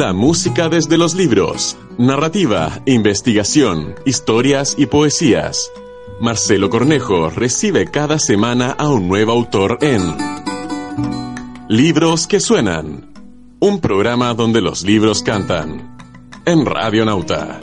La música desde los libros. Narrativa, investigación, historias y poesías. Marcelo Cornejo recibe cada semana a un nuevo autor en Libros que suenan. Un programa donde los libros cantan. En Radio Nauta.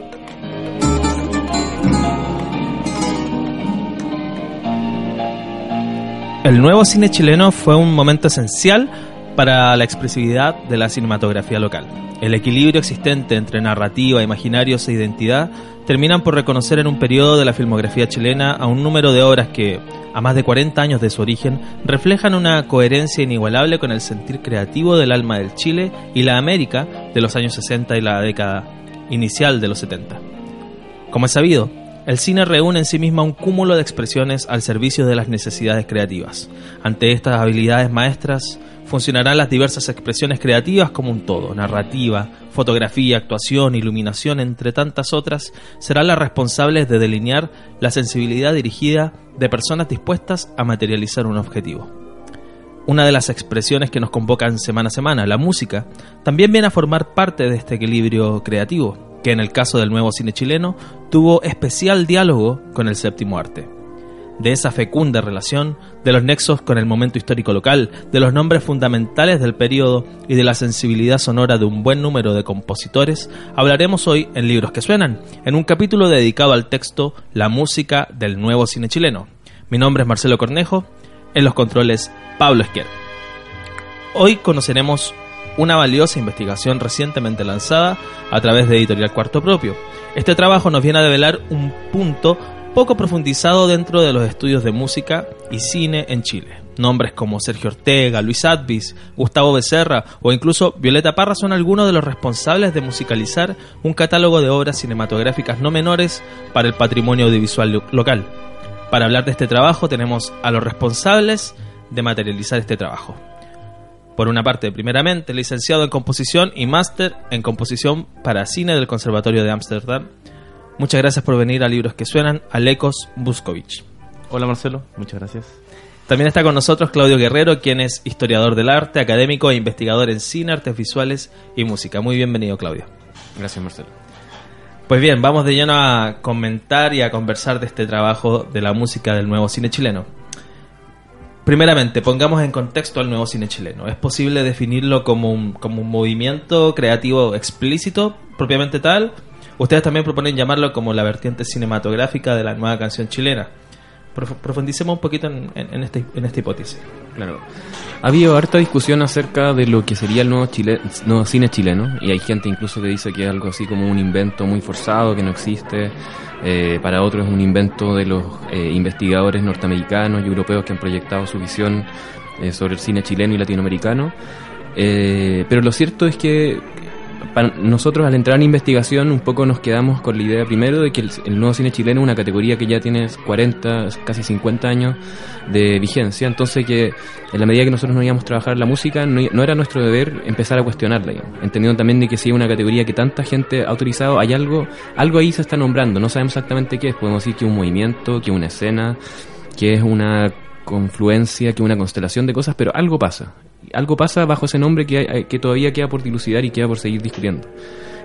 El nuevo cine chileno fue un momento esencial para la expresividad de la cinematografía local. El equilibrio existente entre narrativa, imaginarios e identidad terminan por reconocer en un periodo de la filmografía chilena a un número de obras que, a más de 40 años de su origen, reflejan una coherencia inigualable con el sentir creativo del alma del Chile y la América de los años 60 y la década inicial de los 70. Como es sabido, el cine reúne en sí misma un cúmulo de expresiones al servicio de las necesidades creativas. Ante estas habilidades maestras funcionarán las diversas expresiones creativas como un todo. Narrativa, fotografía, actuación, iluminación, entre tantas otras, serán las responsables de delinear la sensibilidad dirigida de personas dispuestas a materializar un objetivo. Una de las expresiones que nos convocan semana a semana, la música, también viene a formar parte de este equilibrio creativo que en el caso del nuevo cine chileno tuvo especial diálogo con el séptimo arte. De esa fecunda relación, de los nexos con el momento histórico local, de los nombres fundamentales del periodo y de la sensibilidad sonora de un buen número de compositores, hablaremos hoy en Libros que Suenan, en un capítulo dedicado al texto La música del nuevo cine chileno. Mi nombre es Marcelo Cornejo, en los controles Pablo Esquer. Hoy conoceremos una valiosa investigación recientemente lanzada a través de Editorial Cuarto Propio. Este trabajo nos viene a develar un punto poco profundizado dentro de los estudios de música y cine en Chile. Nombres como Sergio Ortega, Luis Advis, Gustavo Becerra o incluso Violeta Parra son algunos de los responsables de musicalizar un catálogo de obras cinematográficas no menores para el patrimonio audiovisual local. Para hablar de este trabajo tenemos a los responsables de materializar este trabajo. Por una parte, primeramente, licenciado en composición y máster en composición para cine del Conservatorio de Ámsterdam. Muchas gracias por venir a Libros que Suenan, Alekos Buskovich. Hola Marcelo, muchas gracias. También está con nosotros Claudio Guerrero, quien es historiador del arte, académico e investigador en cine, artes visuales y música. Muy bienvenido, Claudio. Gracias, Marcelo. Pues bien, vamos de lleno a comentar y a conversar de este trabajo de la música del nuevo cine chileno. Primeramente, pongamos en contexto al nuevo cine chileno. ¿Es posible definirlo como un, como un movimiento creativo explícito, propiamente tal? Ustedes también proponen llamarlo como la vertiente cinematográfica de la nueva canción chilena. Profundicemos un poquito este, en esta hipótesis. Claro. Ha habido harta discusión acerca de lo que sería el nuevo cine chileno y hay gente incluso que dice que es algo así como un invento muy forzado, que no existe. Eh, para otros es un invento de los eh, investigadores norteamericanos y europeos que han proyectado su visión eh, sobre el cine chileno y latinoamericano. pero lo cierto es que nosotros al entrar en investigación un poco nos quedamos con la idea primero de que el, nuevo cine chileno es una categoría que ya tiene 40, casi 50 años de vigencia, entonces que en la medida que nosotros no íbamos a trabajar la música no, era nuestro deber empezar a cuestionarla, entendiendo también de que si hay una categoría que tanta gente ha autorizado, hay algo, algo ahí se está nombrando, no sabemos exactamente qué es, podemos decir que es un movimiento, que es una escena, que es una confluencia, que una constelación de cosas, pero algo pasa algo pasa bajo ese nombre que, que todavía queda por dilucidar y queda por seguir discutiendo.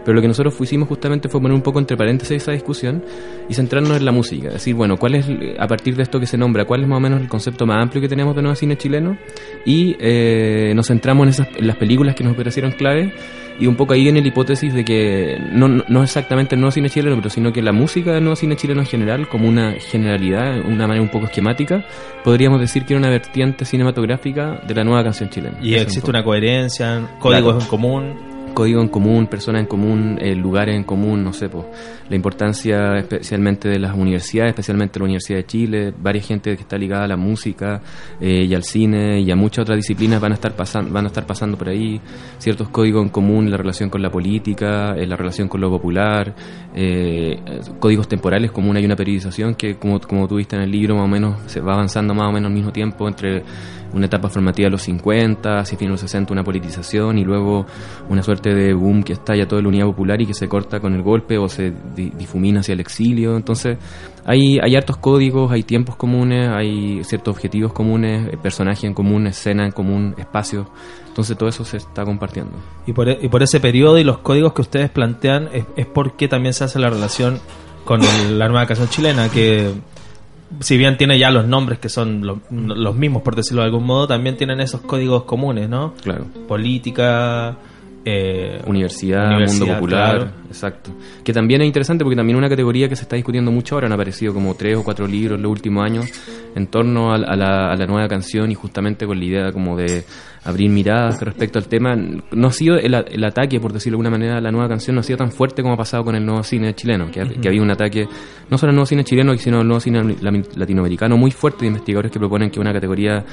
Pero lo que nosotros hicimos justamente fue poner un poco entre paréntesis esa discusión y centrarnos en la música. Decir, bueno, ¿cuál es, a partir de esto que se nombra, cuál es más o menos el concepto más amplio que tenemos de nuevo cine chileno? Y eh, nos centramos en, esas, en las películas que nos parecieron clave y un poco ahí viene la hipótesis de que no, no exactamente el nuevo cine chileno, pero sino que la música del nuevo cine chileno en general, como una generalidad, una manera un poco esquemática, podríamos decir que era una vertiente cinematográfica de la nueva canción chilena. Y existe una coherencia, códigos en común código en común, personas en común, eh, lugares en común, no sé, pues, la importancia especialmente de las universidades, especialmente la Universidad de Chile, varias gente que está ligada a la música eh, y al cine y a muchas otras disciplinas van a estar pasando, van a estar pasando por ahí, ciertos códigos en común, la relación con la política, eh, la relación con lo popular, códigos temporales como una y una periodización que como, como tú viste en el libro más o menos se va avanzando más o menos al mismo tiempo entre una etapa formativa de los 50, hacia fines de los 60 una politización y luego una suerte suerte de boom que estalla toda la unidad popular y que se corta con el golpe o se difumina hacia el exilio. Entonces, hay, hay hartos códigos, hay tiempos comunes, hay ciertos objetivos comunes, eh, personajes en común, escena en común, espacios. Entonces, todo eso se está compartiendo. Y por, e, y por ese periodo y los códigos que ustedes plantean, es, es porque también se hace la relación con la nueva canción chilena, que si bien tiene ya los nombres que son los, mismos, por decirlo de algún modo, también tienen esos códigos comunes, ¿no? Claro. Política, eh, universidad, mundo popular, exacto. Que también es interesante porque también una categoría que se está discutiendo mucho ahora, han aparecido como tres o cuatro libros en los últimos años en torno a, la, a la nueva canción y justamente con la idea como de abrir miradas respecto al tema. No ha sido el, ataque, por decirlo de alguna manera, a la nueva canción no ha sido tan fuerte como ha pasado con el nuevo cine chileno, que, había un ataque no solo al nuevo cine chileno, sino al nuevo cine latinoamericano muy fuerte de investigadores que proponen que una categoría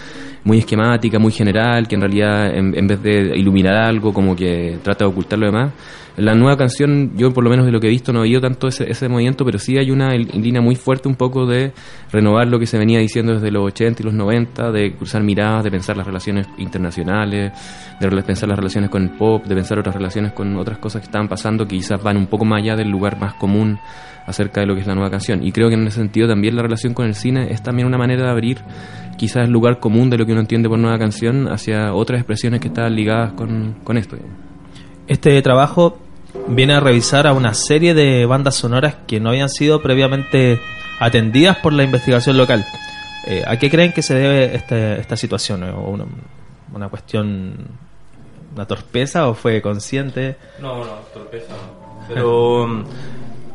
muy esquemática, muy general, que en realidad en, en vez de iluminar algo, como que trata de ocultar lo demás, la nueva canción, yo por lo menos de lo que he visto no he oído tanto ese, ese movimiento, pero sí hay una línea muy fuerte un poco de renovar lo que se venía diciendo desde los 80 y los 90, de cruzar miradas, de pensar las relaciones internacionales, de pensar las relaciones con el pop, de pensar otras relaciones con otras cosas que estaban pasando que quizás van un poco más allá del lugar más común acerca de lo que es la nueva canción. Y creo que en ese sentido también la relación con el cine es también una manera de abrir quizás el lugar común de lo que uno entiende por nueva canción hacia otras expresiones que están ligadas con, con esto. Este trabajo viene a revisar a una serie de bandas sonoras que no habían sido previamente atendidas por la investigación local. Eh, ¿A qué creen que se debe este, esta situación? ¿O una, una, cuestión, una torpeza o fue consciente? No, no, torpeza Pero um,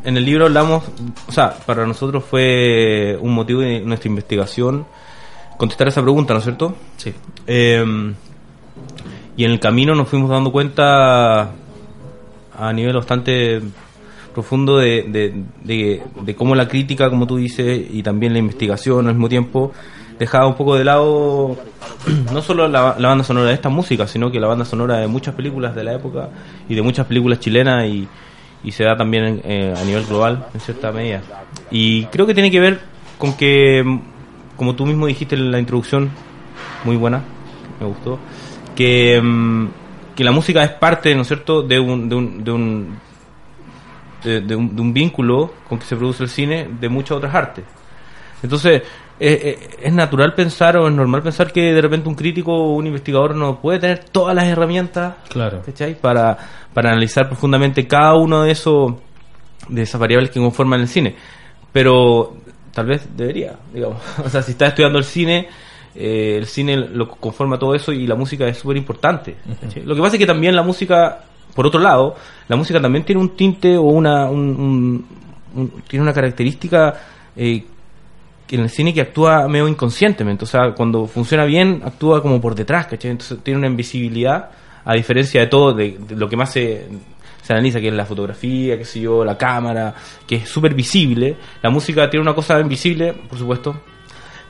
en el libro hablamos, o sea, para nosotros fue un motivo de nuestra investigación contestar esa pregunta, ¿no es cierto? Sí. Em, y en el camino nos fuimos dando cuenta a nivel bastante profundo de, de, cómo la crítica, como tú dices, y también la investigación al mismo tiempo, dejaba un poco de lado no solo la, banda sonora de esta música, sino que la banda sonora de muchas películas de la época y de muchas películas chilenas y, y se da también eh, a nivel global en cierta medida. Y creo que tiene que ver con que, como tú mismo dijiste en la introducción, muy buena, me gustó, que... Mm, que la música es parte, ¿no es cierto?, de un, de un, de un, de, un, vínculo con que se produce el cine de muchas otras artes. Entonces, eh, eh, es natural pensar o es normal pensar que de repente un crítico o un investigador no puede tener todas las herramientas claro. Para, para analizar profundamente cada uno de esos de esas variables que conforman el cine. Pero tal vez debería, digamos. O sea, si está estudiando el cine, eh, el cine lo conforma todo eso y la música es súper importante. Lo que pasa es que también la música, por otro lado, la música también tiene un tinte o una, tiene una característica eh, en el cine que actúa medio inconscientemente. O sea, cuando funciona bien, actúa como por detrás, Entonces tiene una invisibilidad, a diferencia de todo, de, lo que más se, se analiza, que es la fotografía, qué sé yo, la cámara, que es súper visible. La música tiene una cosa invisible, por supuesto,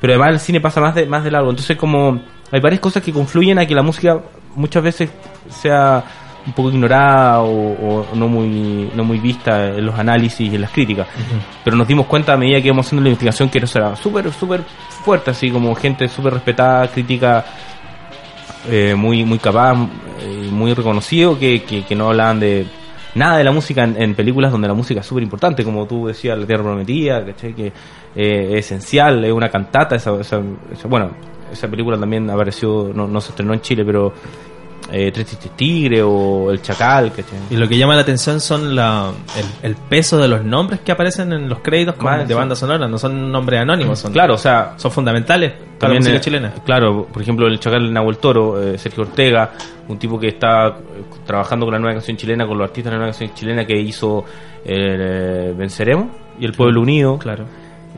pero además el cine pasa más de, más de largo. Entonces como hay varias cosas que confluyen a que la música muchas veces sea un poco ignorada o, no muy no muy vista en los análisis y en las críticas. Pero nos dimos cuenta a medida que íbamos haciendo la investigación que eso era súper, súper fuerte, así como gente súper respetada, crítica eh, muy muy capaz, eh, muy reconocido, que, que no hablaban de nada de la música en, películas donde la música es súper importante, como tú decías, La Tierra Prometida, Que eh, es esencial, es una cantata, esa, bueno, esa película también apareció, no, no se estrenó en Chile, pero eh, Tigre o El Chacal. Y lo que llama la atención son la, el, peso de los nombres que aparecen en los créditos de banda sonora, no son nombres anónimos, son, claro, o sea, son fundamentales para la música chilena. Claro, por ejemplo, El Chacal Nahuel Toro, eh, Sergio Ortega, un tipo que está eh, trabajando con la nueva canción chilena, con los artistas de la nueva canción chilena que hizo eh, Venceremos y El Pueblo Unido. Claro.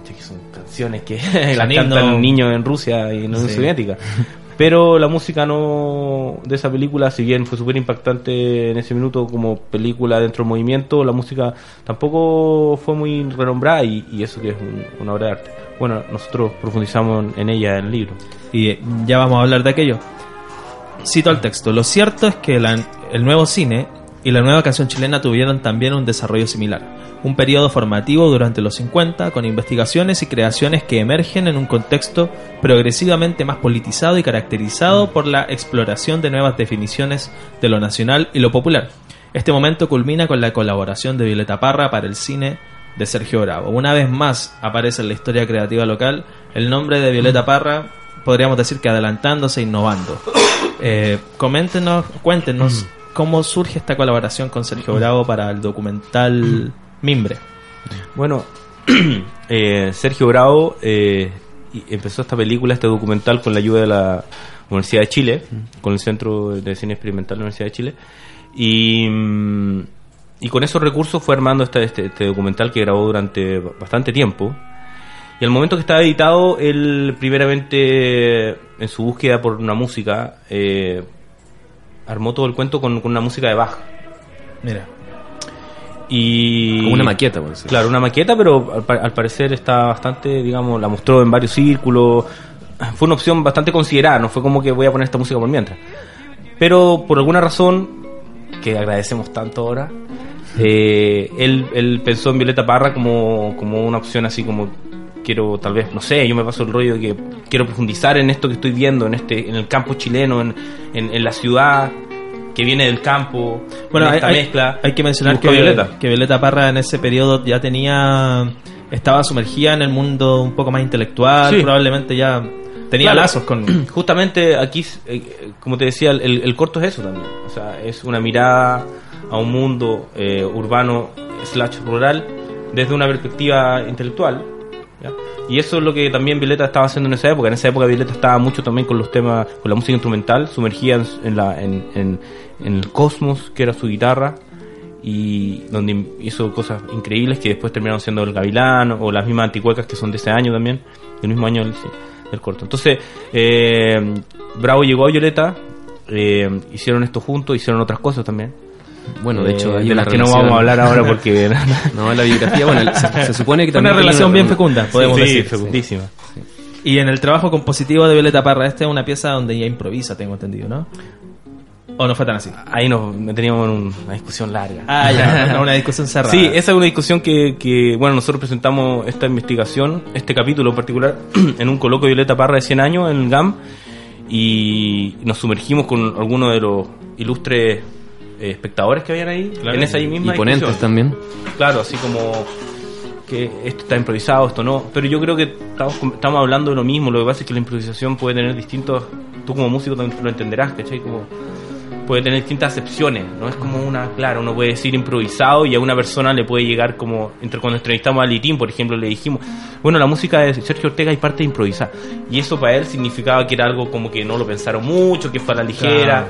Que son canciones que las cantan niños en Rusia y en la Unión Soviética. Pero la música no de esa película, si bien fue súper impactante en ese minuto como película dentro del movimiento, la música tampoco fue muy renombrada y, eso que es una obra de arte. Bueno, nosotros profundizamos en ella en el libro. Y ya vamos a hablar de aquello. Cito el texto. Lo cierto es que el nuevo cine y la nueva canción chilena tuvieron también un desarrollo similar un periodo formativo durante los 50 con investigaciones y creaciones que emergen en un contexto progresivamente más politizado y caracterizado por la exploración de nuevas definiciones de lo nacional y lo popular. Este momento culmina con la colaboración de Violeta Parra para el cine de Sergio Bravo. Una vez más aparece en la historia creativa local el nombre de Violeta Parra, podríamos decir que adelantándose e innovando. Eh, coméntenos, cuéntenos cómo surge esta colaboración con Sergio Bravo para el documental Mimbre. Bueno, eh, Sergio Bravo eh, empezó esta película, este documental, con la ayuda de la Universidad de Chile, con el Centro de Cine Experimental de la Universidad de Chile. Y, mm, y con esos recursos fue armando este, este, este documental que grabó durante bastante tiempo. Y al momento que estaba editado, él primeramente, en su búsqueda por una música, eh, armó todo el cuento con, con una música de Bach. Mira. Y Como una maqueta, por decirlo. Claro, una maqueta, pero al, pa- al parecer está bastante, digamos, la mostró en varios círculos. Fue una opción bastante considerada, no fue como que voy a poner esta música por mientras. Pero por alguna razón, que agradecemos tanto ahora, eh, él, él pensó en Violeta Parra como, como una opción así como quiero tal vez, no sé, yo me paso el rollo de que quiero profundizar en esto que estoy viendo, en este, en el campo chileno, en, en, en la ciudad que viene del campo, Bueno, esta hay- mezcla. hay que mencionar que Violeta. que Violeta Parra en ese periodo ya tenía estaba sumergida en el mundo un poco más intelectual, Sí. probablemente ya tenía Claro. lazos con Justamente aquí, eh, como te decía, el, el corto es eso también. O sea, es una mirada a un mundo eh, urbano slash rural desde una perspectiva intelectual. ¿ya? Y eso es lo que también Violeta estaba haciendo en esa época. En esa época Violeta estaba mucho también con los temas, con la música instrumental, sumergida en, en la, en, en- en el cosmos, que era su guitarra, y donde hizo cosas increíbles que después terminaron siendo el Gavilán o las mismas anticuecas que son de ese año también, del mismo año del, del corto. Entonces, eh, Bravo llegó a Violeta, eh, hicieron esto juntos, hicieron otras cosas también. Bueno, de hecho, Eh, hay de una las que no relación- vamos a hablar ahora porque No, la biografía, bueno, se, se supone que una también. tenía relación bien fecunda, podemos sí, decir. fecundísima. Y en el trabajo compositivo de Violeta Parra, esta es una pieza donde ella improvisa, tengo entendido, ¿no? ¿O no fue tan así? Ahí nos teníamos un- una discusión larga. Ah, ya, una discusión cerrada. Sí, esa es una discusión que, que, bueno, nosotros presentamos esta investigación, este capítulo en particular, en un coloquio de Violeta Parra de 100 años en el GAM y nos sumergimos con algunos de los ilustres eh, espectadores que habían ahí, Claro. en esa ahí misma Y ponentes discusión. también. Claro, así como que esto está improvisado, esto no. Pero yo creo que estamos, com- estamos hablando de lo mismo. Lo que pasa es que la improvisación puede tener distintos. Tú como músico también lo entenderás, ¿cachai? Como puede tener distintas acepciones. No es como una, claro, uno puede decir improvisado y a una persona le puede llegar como. Entre cuando entrevistamos a Litín, por ejemplo, le dijimos, bueno, la música de Sergio Ortega hay parte improvisada. Y eso para él significaba que era algo como que no lo pensaron mucho, que fue a la ligera.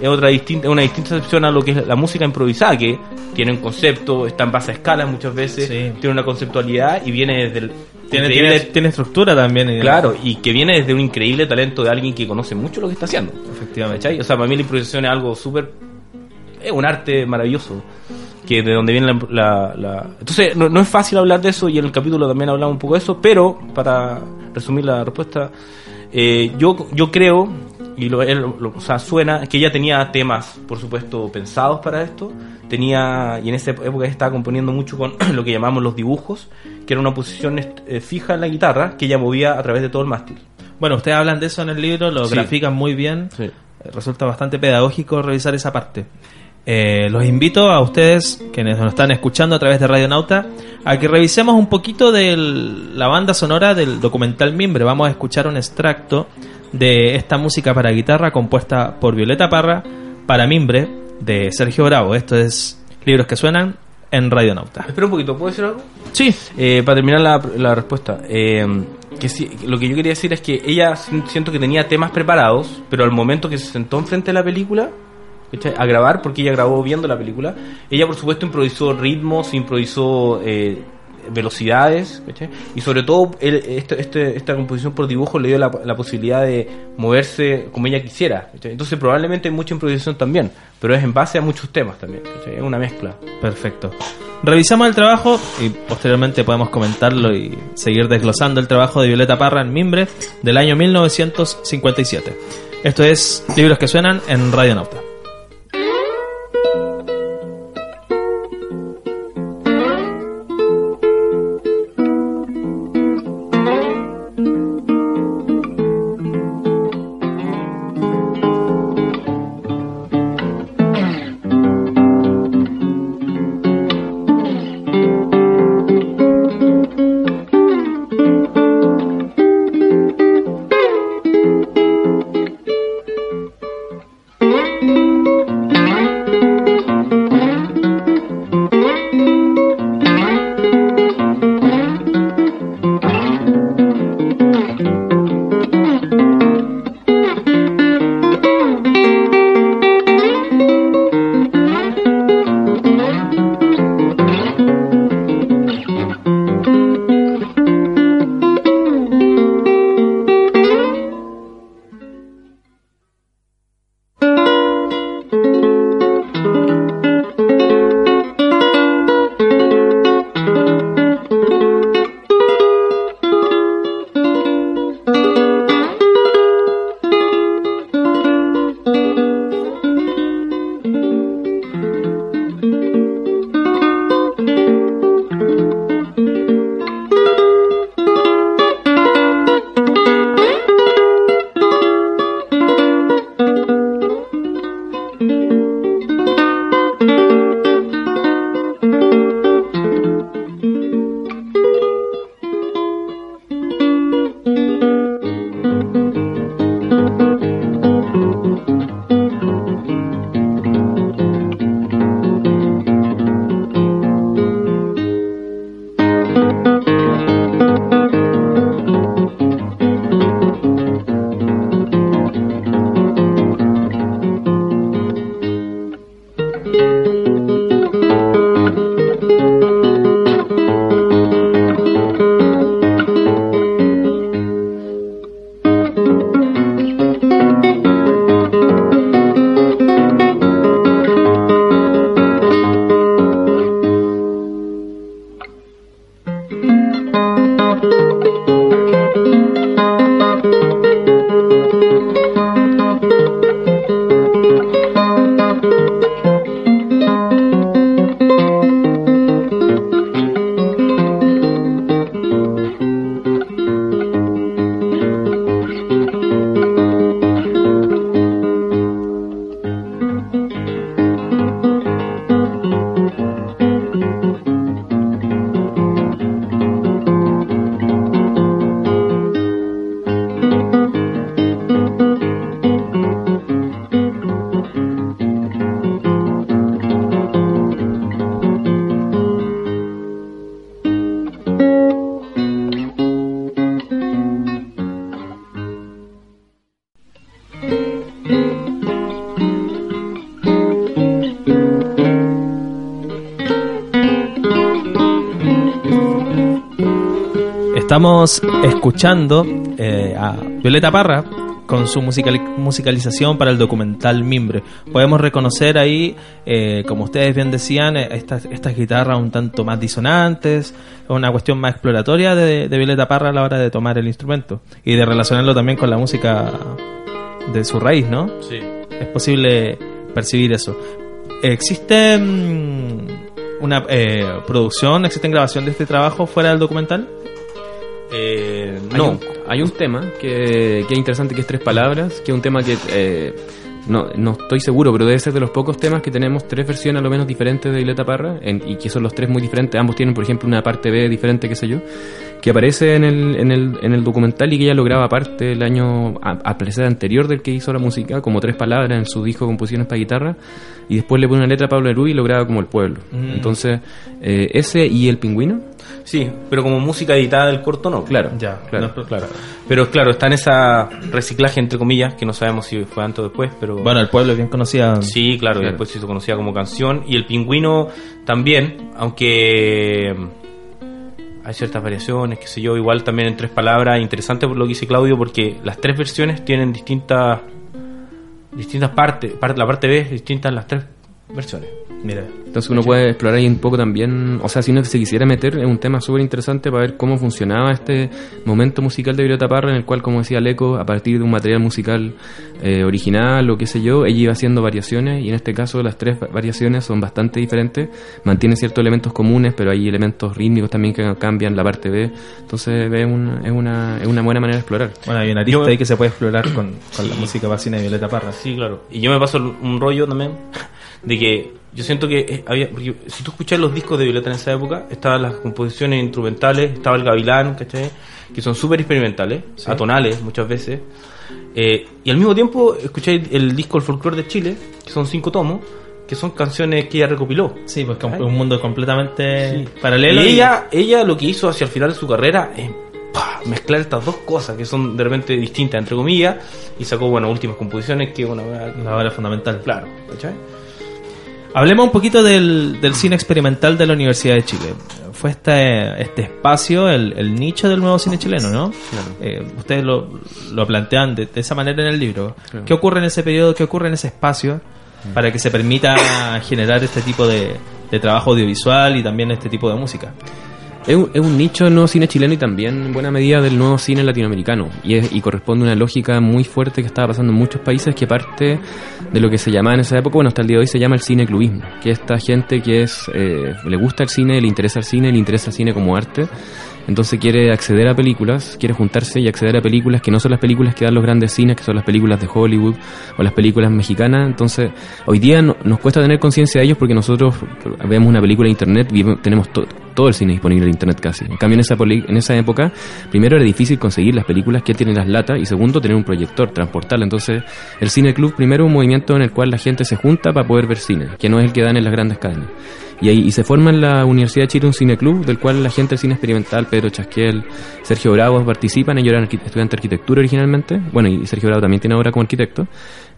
Es otra distinta, una distinta acepción a lo que es la música improvisada, que tiene un concepto, está en base a escalas muchas veces, Sí. tiene una conceptualidad y viene desde el Tiene, tiene, tiene estructura también. y- claro, y que viene desde un increíble talento de alguien que conoce mucho lo que está haciendo. Efectivamente. ¿cachai? O sea, para mí la improvisación es algo súper es un arte maravilloso que de donde viene la, la- la- entonces no, no es fácil hablar de eso y en el capítulo también hablamos un poco de eso pero para resumir la respuesta eh, yo yo creo y lo, él- lo- o sea suena que ella tenía temas por supuesto pensados para esto tenía y en esa época estaba componiendo mucho con lo que llamamos los dibujos que era una posición eh, fija en la guitarra que ella movía a través de todo el mástil Bueno, ustedes hablan de eso en el libro, lo Sí. grafican muy bien. Sí. Eh, Resulta bastante pedagógico revisar esa parte. Eh, los invito a ustedes, quienes nos están escuchando a través de Radio Nauta, a que revisemos un poquito de la banda sonora del documental Mimbre. Vamos a escuchar un extracto de esta música para guitarra compuesta por Violeta Parra para Mimbre de Sergio Bravo. Esto es Libros que suenan en Radio Nauta. espera un poquito ¿puedo decir algo? Sí, Eh, para terminar la, la respuesta, eh, que sí, lo que yo quería decir es que ella si- siento que tenía temas preparados, pero al momento que se sentó enfrente de la película ¿cachai? a grabar, porque ella grabó viendo la película, ella por supuesto improvisó ritmos, improvisó eh, velocidades, ¿cachai? y sobre todo él- este- este- esta composición por dibujo le dio la, la posibilidad de moverse como ella quisiera. ¿cachai? Entonces probablemente hay mucha improvisación también, pero es en base a muchos temas también, es una mezcla. Perfecto. Revisamos el trabajo y posteriormente podemos comentarlo y seguir desglosando el trabajo de Violeta Parra en Mimbre del año 1957. Esto es Libros que suenan en Radio Nauta. Estamos escuchando eh, a Violeta Parra con su musical- musicalización para el documental Mimbre. Podemos reconocer ahí, eh, como ustedes bien decían, eh, estas, estas guitarras un tanto más disonantes, una cuestión más exploratoria de, de Violeta Parra a la hora de tomar el instrumento y de relacionarlo también con la música de su raíz, ¿no? Sí. Es posible percibir eso. ¿Existe una eh, producción, existe grabación de este trabajo fuera del documental? Eh, Hay no, un, hay un tema que, que es interesante, que es tres palabras, que es un tema que eh, no, no estoy seguro, pero debe ser de los pocos temas que tenemos tres versiones a lo menos diferentes de Violeta Parra, en- y que son los tres muy diferentes. Ambos tienen, por ejemplo, una parte B diferente, qué sé yo, que aparece en el, en el, en el documental y que ella lo graba aparte el año a, a parecer anterior del que hizo la música, como tres palabras en su disco Composiciones para Guitarra, y después le pone una letra a Pablo Neruda y lo graba como El Pueblo. Mm. Entonces, eh, ese y El Pingüino, sí, pero como música editada del corto no. claro, Ya, claro. no, claro. Pero claro, está en esa reciclaje entre comillas, que no sabemos si fue antes o después, pero Bueno, el pueblo es bien conocida. Sí, claro, y Claro. después se hizo conocida como canción. Y el pingüino también, aunque hay ciertas variaciones, qué sé yo, igual también en tres palabras. Interesante por lo que dice Claudio, porque las tres versiones tienen distintas distintas partes. Parte, la parte B es distinta en las tres versiones. Mira. Entonces uno puede explorar ahí un poco también, o sea, si uno se quisiera meter, es un tema súper interesante para ver cómo funcionaba este momento musical de Violeta Parra, en el cual, como decía Leco, a partir de un material musical eh, original o qué sé yo, ella iba haciendo variaciones y en este caso las tres va- variaciones son bastante diferentes, mantiene ciertos elementos comunes, pero hay elementos rítmicos también que cambian la parte B, entonces es, un- es, una, es una buena manera de explorar. Bueno, hay una arista Yo- ahí que se puede explorar con, con la música vacina de Violeta Parra. Sí, claro. Y yo me paso un rollo también de que yo siento que eh, había. porque si tú escuchas los discos de Violeta en esa época, estaban las composiciones instrumentales, estaba el Gavilán, ¿cachai? Que son súper experimentales, atonales muchas veces. Eh, y al mismo tiempo escucháis el disco El Folclore de Chile, que son cinco tomos, que son canciones que ella recopiló. Sí, pues Ay. un mundo completamente Sí. paralelo. Y ella, ella lo que hizo hacia el final de su carrera es mezclar estas dos cosas que son de repente distintas, entre comillas, y sacó, bueno, últimas composiciones que una La hora fundamental. Claro, ¿cachai? Hablemos un poquito del, del cine experimental de la Universidad de Chile. Fue este, este espacio, el, el nicho del nuevo cine chileno, ¿no? Eh, ustedes lo, lo plantean de, de esa manera en el libro. Claro. ¿Qué ocurre en ese periodo? ¿Qué ocurre en ese espacio? Para que se permita generar este tipo de, de trabajo audiovisual y también este tipo de música. Es un, es un nicho del nuevo cine chileno y también en buena medida del nuevo cine latinoamericano. Y, es- y corresponde a una lógica muy fuerte que estaba pasando en muchos países que parte de lo que se llamaba en esa época, bueno, hasta el día de hoy se llama el cine clubismo. Que es esta gente que eh, le gusta el cine, le interesa el cine, le interesa el cine como arte. Entonces quiere acceder a películas, quiere juntarse y acceder a películas que no son las películas que dan los grandes cines, que son las películas de Hollywood o las películas mexicanas. Entonces, hoy día no- nos cuesta tener conciencia de ellos porque nosotros vemos una película en internet, vive- tenemos to- todo el cine disponible en internet casi. En cambio, en esa, en esa época, primero era difícil conseguir las películas que tienen las latas y segundo, tener un proyector, transportarla. Entonces, el Cine Club primero un movimiento en el cual la gente se junta para poder ver cine, que no es el que dan en las grandes cadenas. Y ahí se forma en la Universidad de Chile un cine club, del cual la gente del cine experimental, Pedro Chasquiel, Sergio Bravo participan, ellos eran estudiantes de arquitectura originalmente, bueno, y Sergio Bravo también tiene ahora como arquitecto,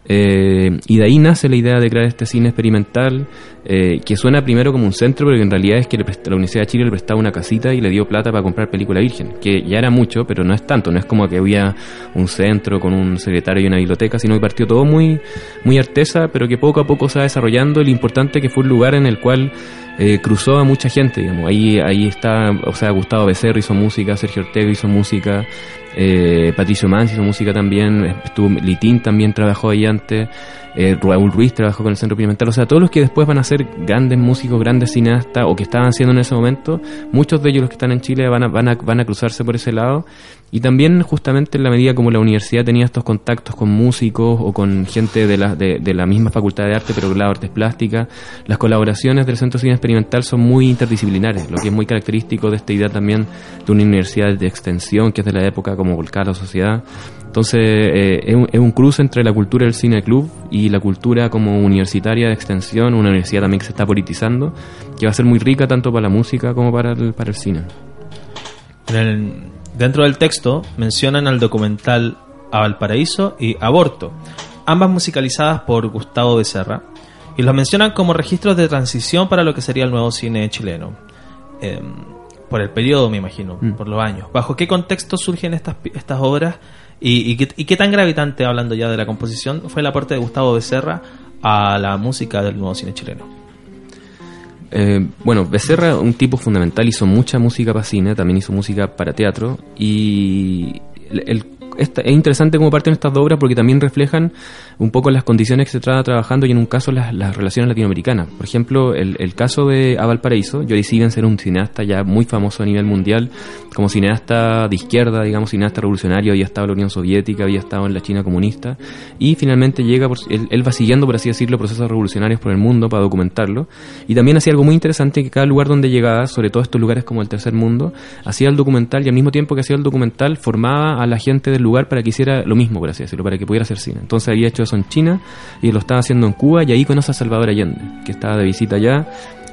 eh, y de ahí nace la idea de crear este cine experimental, eh, que suena primero como un centro, pero que en realidad es que la Universidad de Chile le prestaba una casita y le dio plata para comprar película virgen, que ya era mucho, pero no es tanto, no es como que había un centro con un secretario y una biblioteca, sino que partió todo muy, muy artesa, pero que poco a poco se va desarrollando, y lo importante que fue un lugar en el cual eh, cruzó a mucha gente, digamos. Ahí, ahí está, o sea, Gustavo Becerra hizo música, Sergio Ortega hizo música, eh, Patricio Manz hizo música también, estuvo Litín también trabajó ahí antes, eh, Raúl Ruiz trabajó con el Centro Experimental, o sea, todos los que después van a ser grandes músicos, grandes cineastas o que estaban siendo en ese momento, muchos de ellos los que están en Chile van a, van a, cruzarse por ese lado y también justamente en la medida como la universidad tenía estos contactos con músicos o con gente de la, de, de la misma facultad de arte, pero claro, artes plásticas, las colaboraciones del Centro de Cine Experimental son muy interdisciplinares, lo que es muy característico de esta idea también de una universidad de extensión que es de la época como volcada sociedad. Entonces eh, es un cruce entre la cultura del cine club y la cultura como universitaria de extensión, una universidad también que se está politizando, que va a ser muy rica tanto para la música como para el, para el cine. En el- dentro del texto mencionan al documental A Valparaíso y Aborto. ambas musicalizadas por Gustavo Becerra, y los mencionan como registros de transición para lo que sería el nuevo cine chileno. Em, por el periodo, me imagino, Mm. por los años. ¿Bajo qué contexto surgen estas, estas obras? Y, qué, y qué tan gravitante, hablando ya de la composición, fue el aporte de Gustavo Becerra a la música del nuevo cine chileno? Eh, bueno, Becerra, un tipo fundamental, hizo mucha música para cine, también hizo música para teatro y el- el- esta- es interesante cómo parten estas dos obras porque también reflejan un poco las condiciones que se trata trabajando y en un caso las, las relaciones latinoamericanas. Por ejemplo, el, el caso de A Valparaíso, Jory Stevens era un cineasta ya muy famoso a nivel mundial, como cineasta de izquierda, digamos, cineasta revolucionario, había estado en la Unión Soviética, había estado en la China comunista y finalmente llega, por, él, él va siguiendo, por así decirlo, procesos revolucionarios por el mundo para documentarlo y también hacía algo muy interesante que cada lugar donde llegaba, sobre todo estos lugares como el tercer mundo, hacía el documental y al mismo tiempo que hacía el documental formaba a la gente del lugar para que hiciera lo mismo, por así decirlo, para que pudiera hacer cine. Entonces había hecho en China y lo estaba haciendo en Cuba y ahí conoce a Salvador Allende, que estaba de visita allá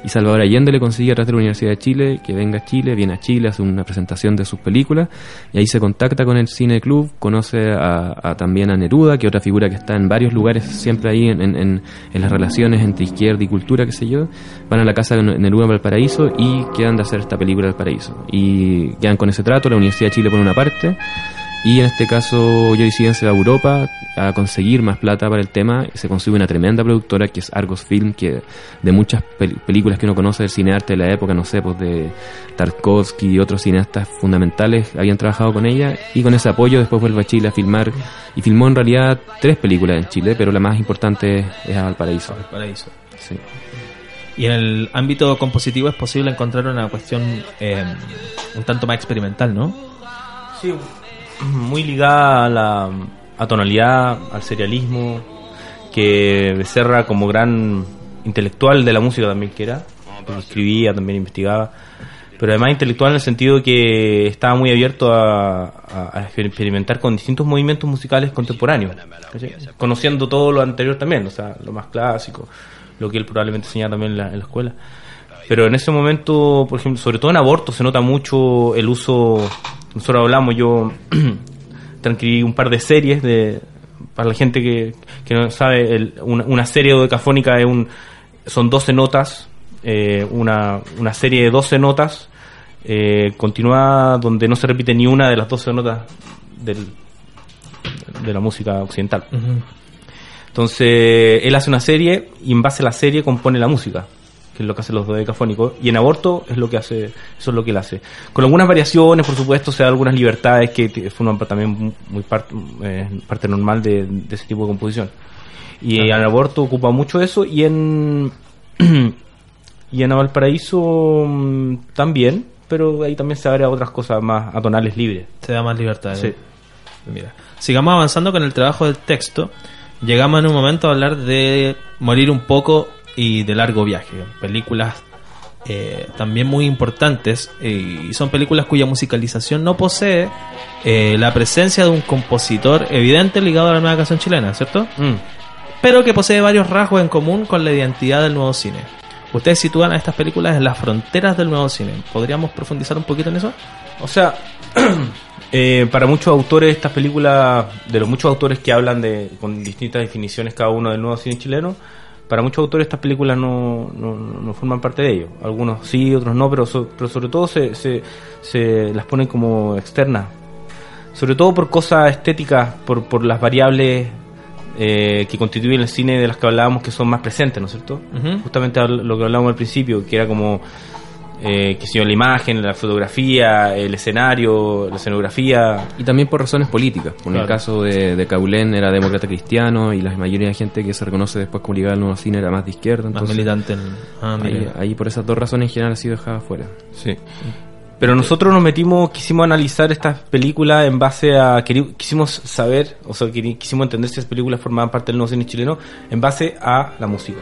y Salvador Allende le consigue a través de la Universidad de Chile que venga a Chile, viene a Chile, hace una presentación de sus películas y ahí se contacta con el Cine Club, conoce a, a también a Neruda, que otra figura que está en varios lugares, siempre ahí en- en- en las relaciones entre izquierda y cultura, qué sé yo. Van a la casa de Neruda en Valparaíso y quedan de hacer esta película del paraíso. Y quedan con ese trato, la Universidad de Chile por una parte. Y en este caso, Joy Steven se va a Europa a conseguir más plata para el tema. Se consigue una tremenda productora que es Argos Film, que de muchas pel- películas que uno conoce del cinearte de la época, no sé, pues de Tarkovsky y otros cineastas fundamentales habían trabajado con ella. Y con ese apoyo después vuelve a Chile a filmar. Y filmó en realidad tres películas en Chile, pero la más importante es A Valparaíso. Paraíso. Sí. Y en el ámbito compositivo es posible encontrar una cuestión eh, un tanto más experimental, ¿no? Sí, muy ligada a la atonalidad, al serialismo, que Becerra como gran intelectual de la música también que era, porque escribía, también investigaba, pero además intelectual en el sentido que estaba muy abierto a, a- a experimentar con distintos movimientos musicales contemporáneos, ¿cachai? conociendo todo lo anterior también, o sea, lo más clásico, lo que él probablemente enseñaba también en la, en la escuela. Pero en ese momento, por ejemplo, sobre todo en aborto, se nota mucho el uso. Nosotros hablamos, yo transcribí un par de series de para la gente que, que no sabe, el- una, una serie dodecafónica es un, son 12 notas, eh, una, una serie de 12 notas eh, continuada donde no se repite ni una de las 12 notas del, de la música occidental. Entonces, él hace una serie y en base a la serie compone la música, que es lo que hacen los dodecafónicos. Y en aborto es lo que hace, eso es lo que él hace. Con algunas variaciones, por supuesto, se da algunas libertades que forman también muy parte, parte normal de, de ese tipo de composición. Y en aborto ocupa mucho eso y en y en Valparaíso mm, también, pero ahí también se abre a otras cosas más atonales libres. Se da más libertad. ¿no? Sí. Mira. Sigamos avanzando con el trabajo del texto. Llegamos en un momento a hablar de morir un poco y de largo viaje. Películas eh, también muy importantes eh, y son películas cuya musicalización no posee eh, la presencia de un compositor evidente ligado a la nueva canción chilena, ¿cierto? Mm. Pero que posee varios rasgos en común con la identidad del nuevo cine. Ustedes sitúan a estas películas en las fronteras del nuevo cine. ¿Podríamos profundizar un poquito en eso? O sea, eh, para muchos autores, estas películas, de los muchos autores que hablan de con distintas definiciones cada uno del nuevo cine chileno, para muchos autores estas películas no, no, no forman parte de ello. Algunos sí, otros no, pero, so- pero sobre todo se, se, se las ponen como externas. Sobre todo por cosas estéticas, por, por las variables eh, que constituyen el cine de las que hablábamos que son más presentes, ¿no es cierto? Justamente lo que hablábamos al principio, que era como eh, que yo, la imagen, la fotografía, el escenario, la escenografía. Y también por razones políticas. Por Claro. el caso de, de Caulén era demócrata cristiano y la mayoría de gente que se reconoce después como ligada al nuevo cine era más de izquierda. Más Entonces, militante en... Ah, ahí, mira. ahí por esas dos razones en general ha sido dejada fuera. Sí. Pero nosotros nos metimos, quisimos analizar estas películas en base a, quisimos saber, o sea, quisimos entender si estas películas formaban parte del nuevo cine chileno en base a la música.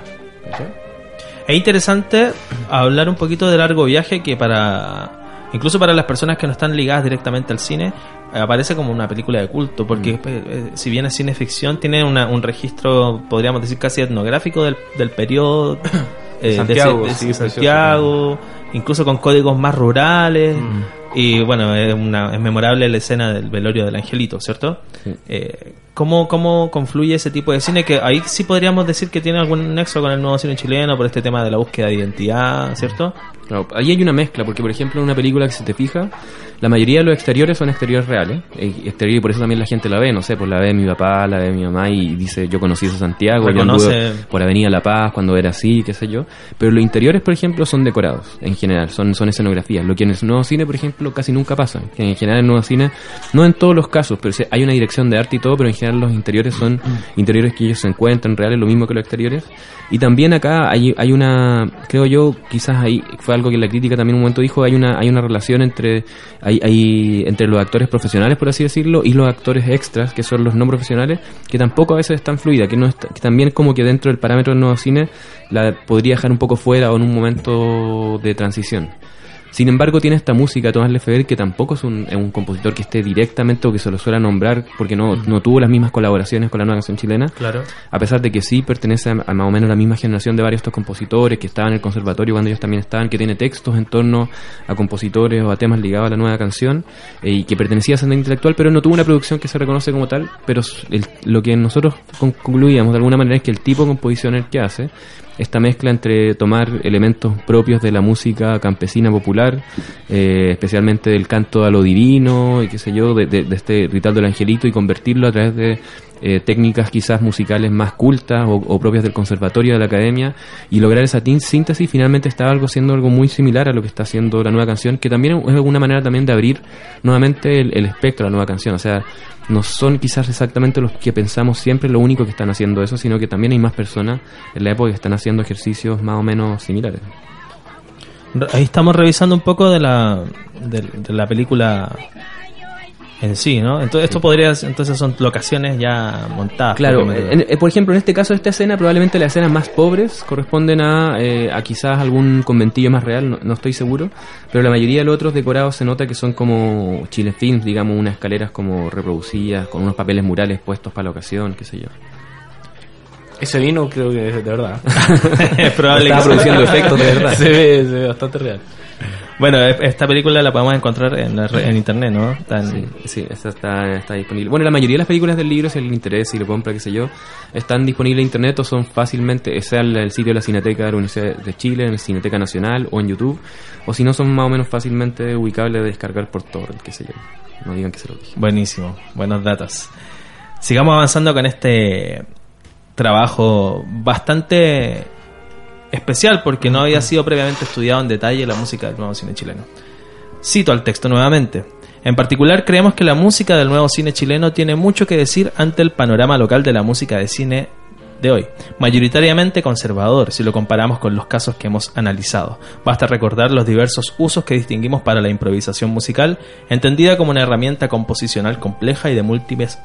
¿cachai? Es interesante hablar un poquito de largo viaje que para incluso para las personas que no están ligadas directamente al cine eh, aparece como una película de culto porque eh, eh, si bien es cine ficción tiene una- un registro podríamos decir casi etnográfico del, del periodo eh, de- Santiago, de, sí, de. Santiago incluso con códigos más rurales Mm. Y bueno, es, una, es memorable la escena del velorio del angelito, ¿cierto? Sí. Eh, ¿cómo, ¿Cómo confluye ese tipo de cine? Que ahí sí podríamos decir que tiene algún nexo con el nuevo cine chileno por este tema de la búsqueda de identidad, ¿cierto? Claro, ahí hay una mezcla, porque por ejemplo en una película que se te fija, la mayoría de los exteriores son exteriores reales, eh, exteriores y por eso también la gente la ve, no sé, pues la ve mi papá, la ve mi mamá y dice yo conocí ese Santiago, yo Reconoce- anduve por Avenida La Paz cuando era así, qué sé yo, pero los interiores por ejemplo son decorados en general, son, son escenografías, lo que en el nuevo cine por ejemplo casi nunca pasa, en general en el nuevo cine, no en todos los casos, pero hay una dirección de arte y todo, pero en general los interiores son interiores que ellos se encuentran reales, lo mismo que los exteriores, y también acá hay, hay una, creo yo, quizás ahí fue algo que la crítica también un momento dijo, hay una, hay una relación entre, hay, hay, entre los actores profesionales, por así decirlo, y los actores extras, que son los no profesionales, que tampoco a veces es tan fluida, que, no está- que también como que dentro del parámetro del nuevo cine la podría dejar un poco fuera o en un momento de transición. Sin embargo, tiene esta música Tomás Lefebvre que tampoco es un, es un compositor que esté directamente o que se lo suele nombrar porque no, no tuvo las mismas colaboraciones con la nueva canción chilena. Claro. A pesar de que sí pertenece a, a más o menos la misma generación de varios de estos compositores que estaban en el conservatorio cuando ellos también estaban, que tiene textos en torno a compositores o a temas ligados a la nueva canción eh, y que pertenecía a Senda Intelectual, pero no tuvo una producción que se reconoce como tal. Pero el- lo que nosotros con- concluíamos de alguna manera es que el tipo de composición el que hace esta mezcla entre tomar elementos propios de la música campesina popular, eh, especialmente del canto a lo divino y qué sé yo, de, de- este ritual del angelito y convertirlo a través de eh, técnicas quizás musicales más cultas o, propias del conservatorio de la academia y lograr esa síntesis finalmente está algo siendo algo muy similar a lo que está haciendo la nueva canción que también es una manera también de abrir nuevamente el, el espectro de la nueva canción. O sea no son quizás exactamente los que pensamos siempre lo único que están haciendo eso sino que también hay más personas en la época que están haciendo ejercicios más o menos similares. Re- Ahí estamos revisando un poco de la, de, de la película en sí, ¿no? Entonces, esto podría, entonces son locaciones ya montadas. Claro, en- eh, por ejemplo, en este caso, esta escena, probablemente las escenas más pobres corresponden a, eh, a quizás algún conventillo más real, no, no estoy seguro, pero la mayoría de los otros decorados se nota que son como Chile Films, digamos, unas escaleras como reproducidas, con unos papeles murales puestos para la ocasión, qué sé yo. Ese vino creo que es de verdad. es probable que produciendo efectos de verdad. se, ve, se ve bastante real. Bueno, e- esta película la podemos encontrar en, la re- en internet, ¿no? Está en- Sí, sí, esa está, está disponible. Bueno, la mayoría de las películas del libro, si alguien interesa y lo compra, qué sé yo, están disponibles en internet o son fácilmente, sea el, el sitio de la Cineteca de la Universidad de Chile, en la Cineteca Nacional o en YouTube, o si no son más o menos fácilmente ubicables de descargar por torrent, qué sé yo. No digan que se lo dije. Buenísimo, buenos datos. Sigamos avanzando con este trabajo bastante especial porque no había sido previamente estudiado en detalle la música del nuevo cine chileno. Cito al texto nuevamente. En particular, creemos que la música del nuevo cine chileno tiene mucho que decir ante el panorama local de la música de cine de hoy, mayoritariamente conservador si lo comparamos con los casos que hemos analizado. Basta recordar los diversos usos que distinguimos para la improvisación musical, entendida como una herramienta composicional compleja y de múltiples,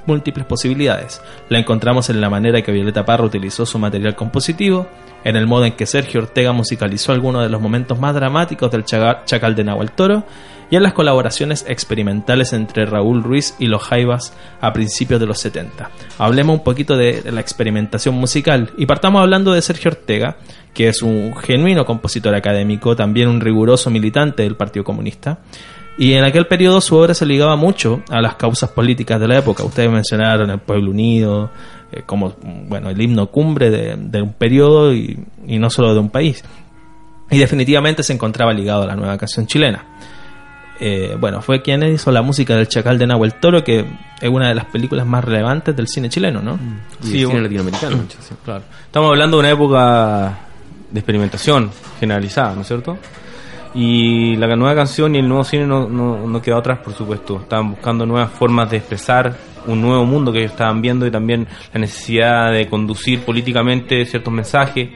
posibilidades. La encontramos en la manera que Violeta Parra utilizó su material compositivo, en el modo en que Sergio Ortega musicalizó algunos de los momentos más dramáticos del Chacal de Nahuel Toro, y en las colaboraciones experimentales entre Raúl Ruiz y los Jaivas a principios de los 70. Hablemos un poquito de la experimentación musical y partamos hablando de Sergio Ortega, que es un genuino compositor académico, también un riguroso militante del Partido Comunista. Y en aquel periodo su obra se ligaba mucho a las causas políticas de la época. Ustedes mencionaron el Pueblo Unido, eh, como bueno, el himno cumbre de, de un periodo y, y no solo de un país. Y definitivamente se encontraba ligado a la nueva canción chilena. Eh, bueno, fue quien hizo la música del Chacal de Nahuel Toro, que es una de las películas más relevantes del cine chileno, ¿no? Y Sí, el cine bueno. latinoamericano, sí. Claro. Estamos hablando de una época de experimentación generalizada, ¿no es cierto? Y la nueva canción y el nuevo cine no, no, no quedó atrás, por supuesto. Estaban buscando nuevas formas de expresar un nuevo mundo que ellos estaban viendo y también la necesidad de conducir políticamente ciertos mensajes,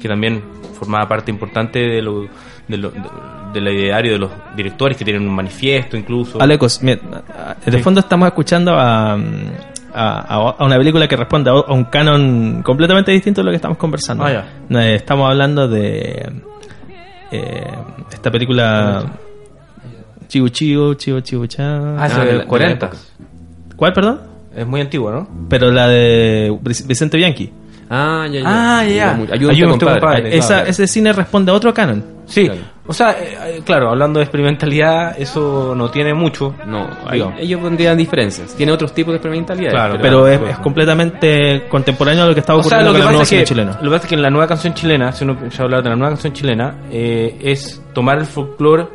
que también formaba parte importante de lo, de lo, de- del ideario de los directores que tienen un manifiesto incluso. Alecos, mira, en el Sí. fondo estamos escuchando a, a, una película que responde a, un canon completamente distinto de lo que estamos conversando. Ah, ya. Eh, Estamos hablando de eh, esta película Chivo Chivo, Chivo Chivo Cha. Ah, es Ah, de de la- los 40. La ¿Cuál, perdón? Es muy antiguo, ¿no? Pero la de Vic- Vicente Bianchi. Ah, ya, ya. Ah, ya. Ayúdame, Ayúdame, compadre. compadre. Esa- claro. Ese cine responde a otro canon. Sí, Claro. o sea, eh, eh, claro, hablando de experimentalidad, eso no tiene mucho. No, Digamos. ellos pondrían diferencias. Tiene otros tipos de experimentalidad. Claro, Pero es, claro. es completamente contemporáneo a lo que estaba O sea, ocurriendo lo que, con el pasa nuevo es que, chileno. lo que pasa es que en la nueva canción chilena, si uno ya habla de la nueva canción chilena, eh, es tomar el folclore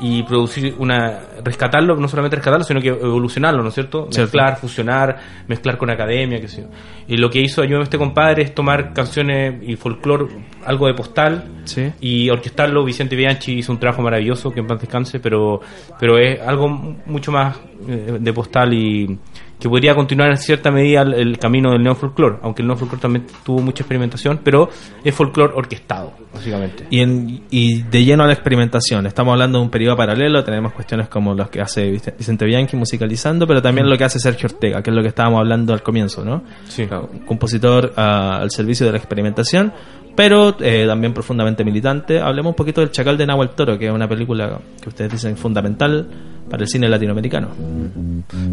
y producir una rescatarlo, no solamente rescatarlo, sino que evolucionarlo, ¿no es cierto? Cierto. Mezclar, fusionar, mezclar con academia, qué sé yo. Y lo que hizo Ayúdame este compadre es tomar canciones y folclore, algo de postal, Sí. y orquestarlo. Vicente Bianchi hizo un trabajo maravilloso, que en paz descanse, pero, pero es algo mucho más eh, de postal y que podría continuar en cierta medida el, el camino del neofolclore, aunque el neofolclore también tuvo mucha experimentación, pero es folclore orquestado, básicamente. Y, en- y de lleno a la experimentación. Estamos hablando de un periodo paralelo, tenemos cuestiones como los que hace Vicente- Bianchi musicalizando, pero también lo que hace Sergio Ortega, que es lo que estábamos hablando al comienzo, ¿no? Sí. Un compositor ah, al servicio de la experimentación, pero eh, también profundamente militante. Hablemos un poquito del Chacal de Nahuel Toro, que es una película que ustedes dicen fundamental para el cine latinoamericano.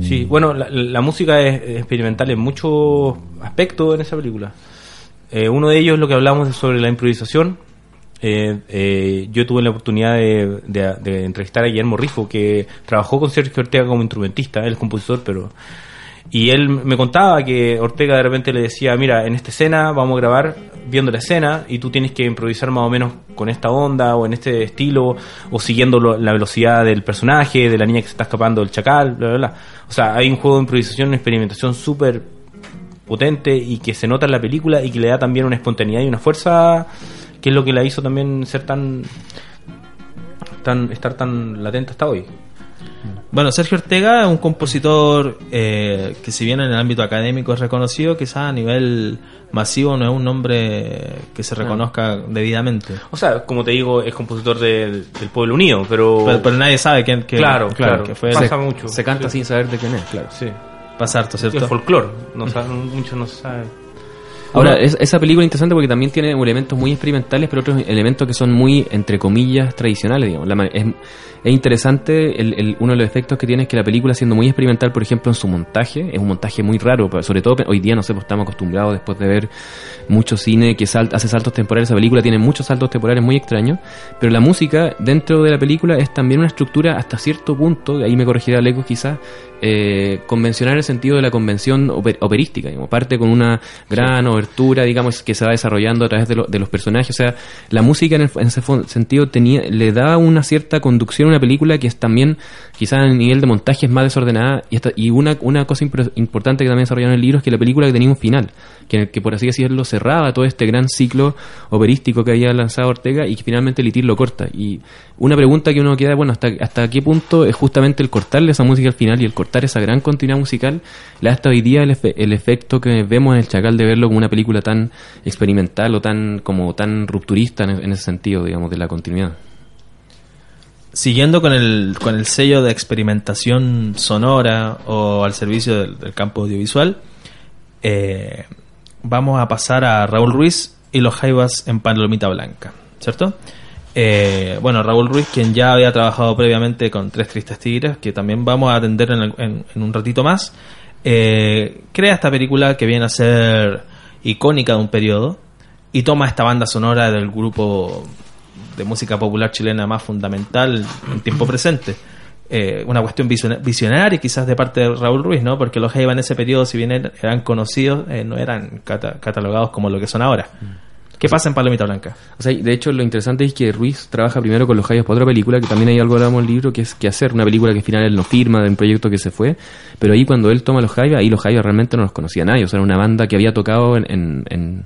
Sí, bueno, la, la música es experimental en muchos aspectos en esa película. Eh, uno de ellos es lo que hablamos sobre la improvisación. Eh, eh, yo tuve la oportunidad de, de- de entrevistar a Guillermo Rifo, que trabajó con Sergio Ortega como instrumentista, él es compositor, pero... Y él me contaba que Ortega de repente le decía, mira, en esta escena vamos a grabar viendo la escena y tú tienes que improvisar más o menos con esta onda o en este estilo o siguiendo lo- la velocidad del personaje, de la niña que se está escapando del chacal, bla, bla, bla. O sea, hay un juego de improvisación, una experimentación súper potente y que se nota en la película y que le da también una espontaneidad y una fuerza que es lo que la hizo también ser tan tan estar tan latente hasta hoy. Bueno, Sergio Ortega es un compositor eh, que si bien en el ámbito académico es reconocido, quizás a nivel masivo no es un nombre que se reconozca debidamente. O sea, como te digo, es compositor del, del Pueblo Unido, pero, Pero, pero nadie sabe quién que, Claro, claro. que fue Pasa el- mucho. Se canta Sí. sin saber de quién es, claro. sí, pasa harto, es ¿cierto? folclore, no muchos no saben. Ahora, es- esa película es interesante porque también tiene elementos muy experimentales, pero otros elementos que son muy, entre comillas, tradicionales, digamos. La es, es interesante, el, el- uno de los efectos que tiene es que la película, siendo muy experimental, por ejemplo, en su montaje, es un montaje muy raro, sobre todo hoy día, no sé, pues estamos acostumbrados después de ver mucho cine que sal- hace saltos temporales, esa película tiene muchos saltos temporales muy extraños, pero la música dentro de la película es también una estructura hasta cierto punto, ahí me corregirá Lecos quizás, eh, convencional en el sentido de la convención oper- operística, digamos, parte con una gran obertura, digamos, que se va desarrollando a través de, lo- de los personajes, o sea, la música en, el- en ese sentido tenía, le da una cierta conducción a una película que es también, quizás a nivel de montaje es más desordenada, y, y una, una cosa importante que también desarrollaron en el libro es que la película tenía un final, que, que por así decirlo cerraba todo este gran ciclo operístico que había lanzado Ortega y que finalmente Litir lo corta. Y una pregunta que uno queda, bueno, ¿hasta, hasta qué punto es justamente el cortarle esa música al final y el cortar esa gran continuidad musical le da hasta hoy día el, efe- el efecto que vemos en el Chacal de verlo como una película tan experimental o tan como tan rupturista en, en ese sentido, digamos, de la continuidad? Siguiendo con el, con el sello de experimentación sonora o al servicio del, campo audiovisual, eh, vamos a pasar a Raúl Ruiz y los Jaivas en Palomita Blanca, ¿cierto? Eh, bueno, Raúl Ruiz, quien ya había trabajado previamente con Tres Tristes Tigres, que también vamos a atender en un ratito más, eh, crea esta película que viene a ser icónica de un periodo y toma esta banda sonora del grupo de música popular chilena más fundamental en tiempo presente. Eh, una cuestión visiona- visionaria quizás de parte de Raúl Ruiz, ¿no? Porque los Jaiba en ese periodo, si bien er- eran conocidos, eh, no eran cata- catalogados como lo que son ahora. ¿Qué pasa en Palomita Blanca? O sea, de hecho, lo interesante es que Ruiz trabaja primero con los Jaios para otra película, que también hay algo hablamos en el libro, que es que hacer una película que al final él no firma de un proyecto que se fue, pero ahí cuando él toma los Jaios, ahí los Jaios realmente no los conocía nadie, o sea, era una banda que había tocado en, en, en-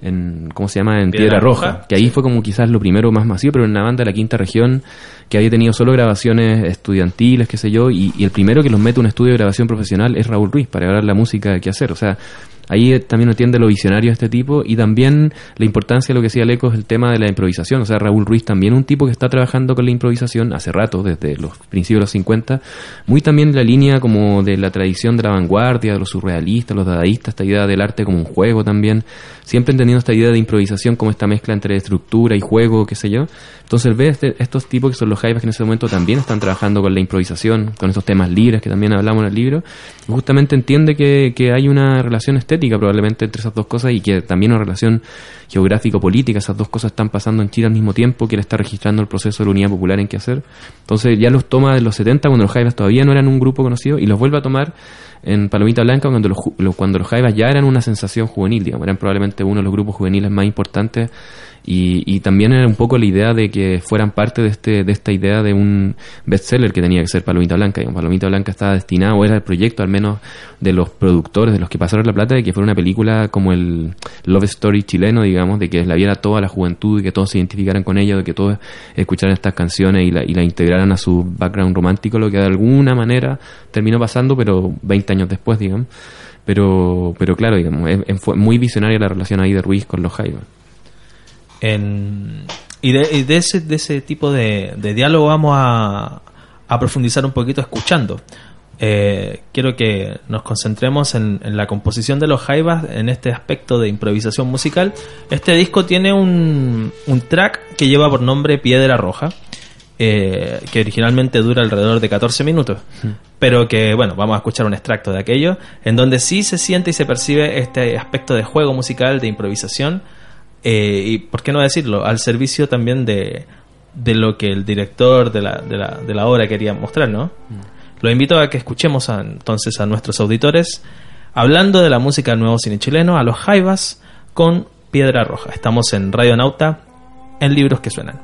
en- ¿cómo se llama? En Piedra Piedra, Roja, Roja. que ahí fue como quizás lo primero más masivo, pero en una banda de la quinta región que había tenido solo grabaciones estudiantiles, qué sé yo, y, y el primero que los mete a un estudio de grabación profesional es Raúl Ruiz, para grabar la música que hacer, o sea, Ahí también entiende lo visionario de este tipo y también la importancia de lo que decía Leco es el tema de la improvisación. O sea, Raúl Ruiz también un tipo que está trabajando con la improvisación hace rato, desde los principios de los 50, muy también la línea como de la tradición de la vanguardia, de los surrealistas, los dadaístas, esta idea del arte como un juego también, siempre entendiendo esta idea de improvisación como esta mezcla entre estructura y juego, qué sé yo. Entonces ve este- estos tipos que son los jaivas que en ese momento también están trabajando con la improvisación, con estos temas libres que también hablamos en el libro, justamente entiende que, que hay una relación estética probablemente entre esas dos cosas y que también una relación geográfico-política, esas dos cosas están pasando en Chile al mismo tiempo que él está registrando el proceso de la unidad popular en qué hacer. Entonces ya los toma de los 70 cuando los Jaivas todavía no eran un grupo conocido y los vuelve a tomar en Palomita Blanca cuando los- cuando los Jaivas ya eran una sensación juvenil, digamos, eran probablemente uno de los grupos juveniles más importantes y, y también era un poco la idea de que fueran parte de este de esta idea de un bestseller que tenía que ser Palomita Blanca. Digamos, Palomita Blanca estaba destinado, o era el proyecto al menos de los productores, de los que pasaron la plata, de que fuera una película como el Love Story chileno, digamos, de que la viera toda la juventud y que todos se identificaran con ella, de que todos escucharan estas canciones y la, y la integraran a su background romántico, lo que de alguna manera terminó pasando, pero 20 años después, digamos. Pero, pero claro, digamos, fue muy visionaria la relación ahí de Ruiz con los Jaivas. En- y de, y de ese, de ese tipo de, de diálogo vamos a, a profundizar un poquito escuchando. Eh, quiero que nos concentremos en, en la composición de los Jaivas en este aspecto de improvisación musical. Este disco tiene un, un track que lleva por nombre Piedra Roja, eh, que originalmente dura alrededor de 14 minutos, pero que, bueno, vamos a escuchar un extracto de aquello, en donde sí se siente y se percibe este aspecto de juego musical, de improvisación, eh, y por qué no decirlo, al servicio también de, de lo que el director de la, de la, de la obra quería mostrar, ¿no? Lo invito a que escuchemos a- entonces a nuestros auditores hablando de la música del nuevo cine chileno, a los Jaivas con Piedra Roja. Estamos en Radio Nauta, en libros que suenan.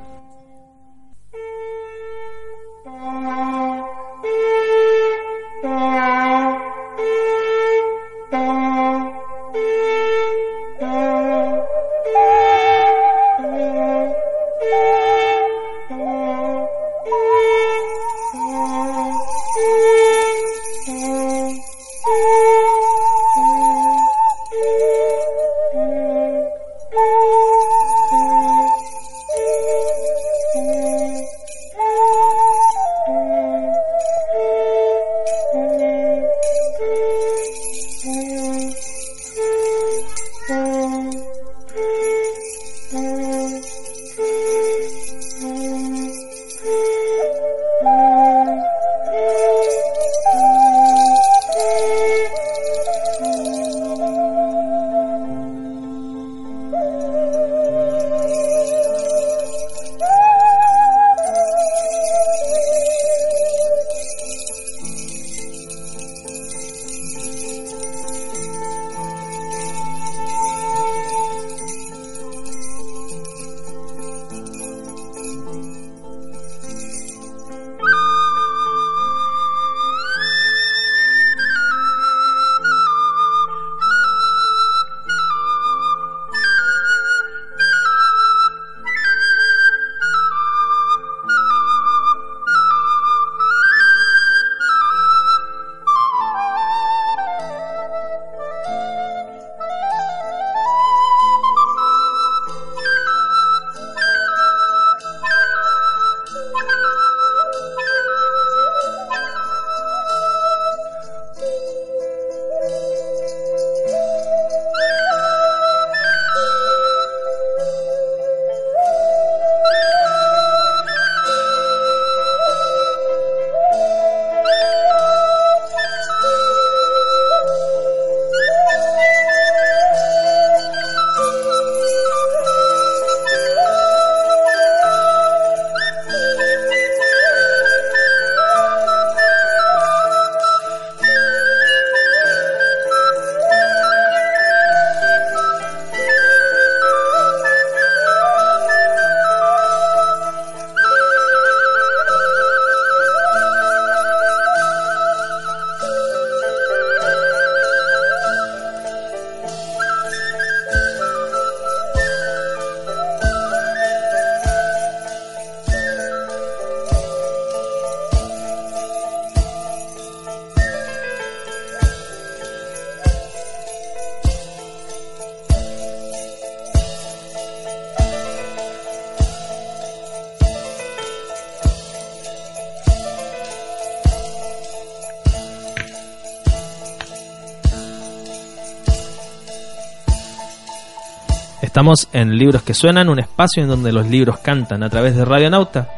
Libros que Suenan, un espacio en donde los libros cantan a través de Radio Nauta.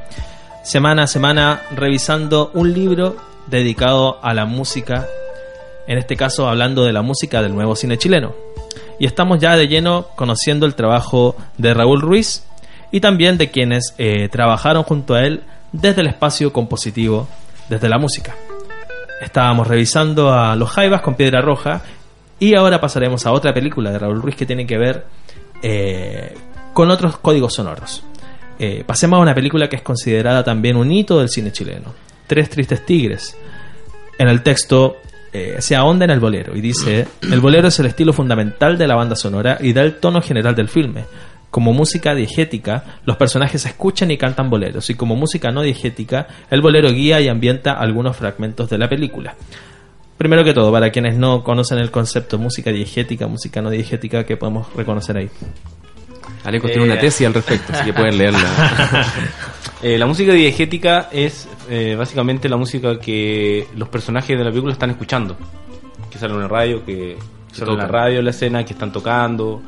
Semana a semana revisando un libro dedicado a la música en este caso hablando de la música del nuevo cine chileno. Y estamos ya de lleno conociendo el trabajo de Raúl Ruiz y también de quienes eh, trabajaron junto a él desde el espacio compositivo, desde la música. Estábamos revisando a Los Jaivas con Piedra Roja y ahora pasaremos a otra película de Raúl Ruiz que tiene que ver eh, con otros códigos sonoros. Eh, pasemos a una película que es considerada también un hito del cine chileno. Tres Tristes Tigres. En el texto eh, se ahonda en el bolero y dice, el bolero es el estilo fundamental de la banda sonora y da el tono general del filme. Como música diegética, los personajes escuchan y cantan boleros, y como música no diegética, el bolero guía y ambienta algunos fragmentos de la película. Primero que todo, para quienes no conocen el concepto música diegética, música no diegética, ¿qué podemos reconocer ahí? Aleco tiene una Eh, tesis al respecto, así que pueden leerla. Eh, la música diegética es eh, básicamente la música que los personajes de la película están escuchando. Que sale en la radio, que sale en la radio, la escena, que están tocando,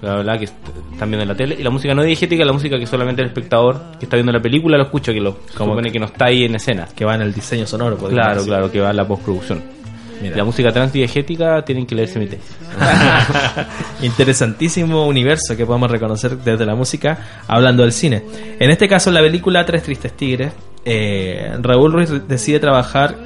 bla, bla, bla, que est- están viendo en la tele. Y la música no diegética es la música que solamente el espectador que está viendo la película lo escucha, que lo Como supone que no está ahí en escena. Que va en el diseño sonoro. Claro, decir. claro, que va en la postproducción. Mira. La música transdiegética tienen que leerse mi tesis. Interesantísimo universo que podemos reconocer desde la música hablando del cine. En este caso, en la película Tres Tristes Tigres, eh, Raúl Ruiz decide trabajar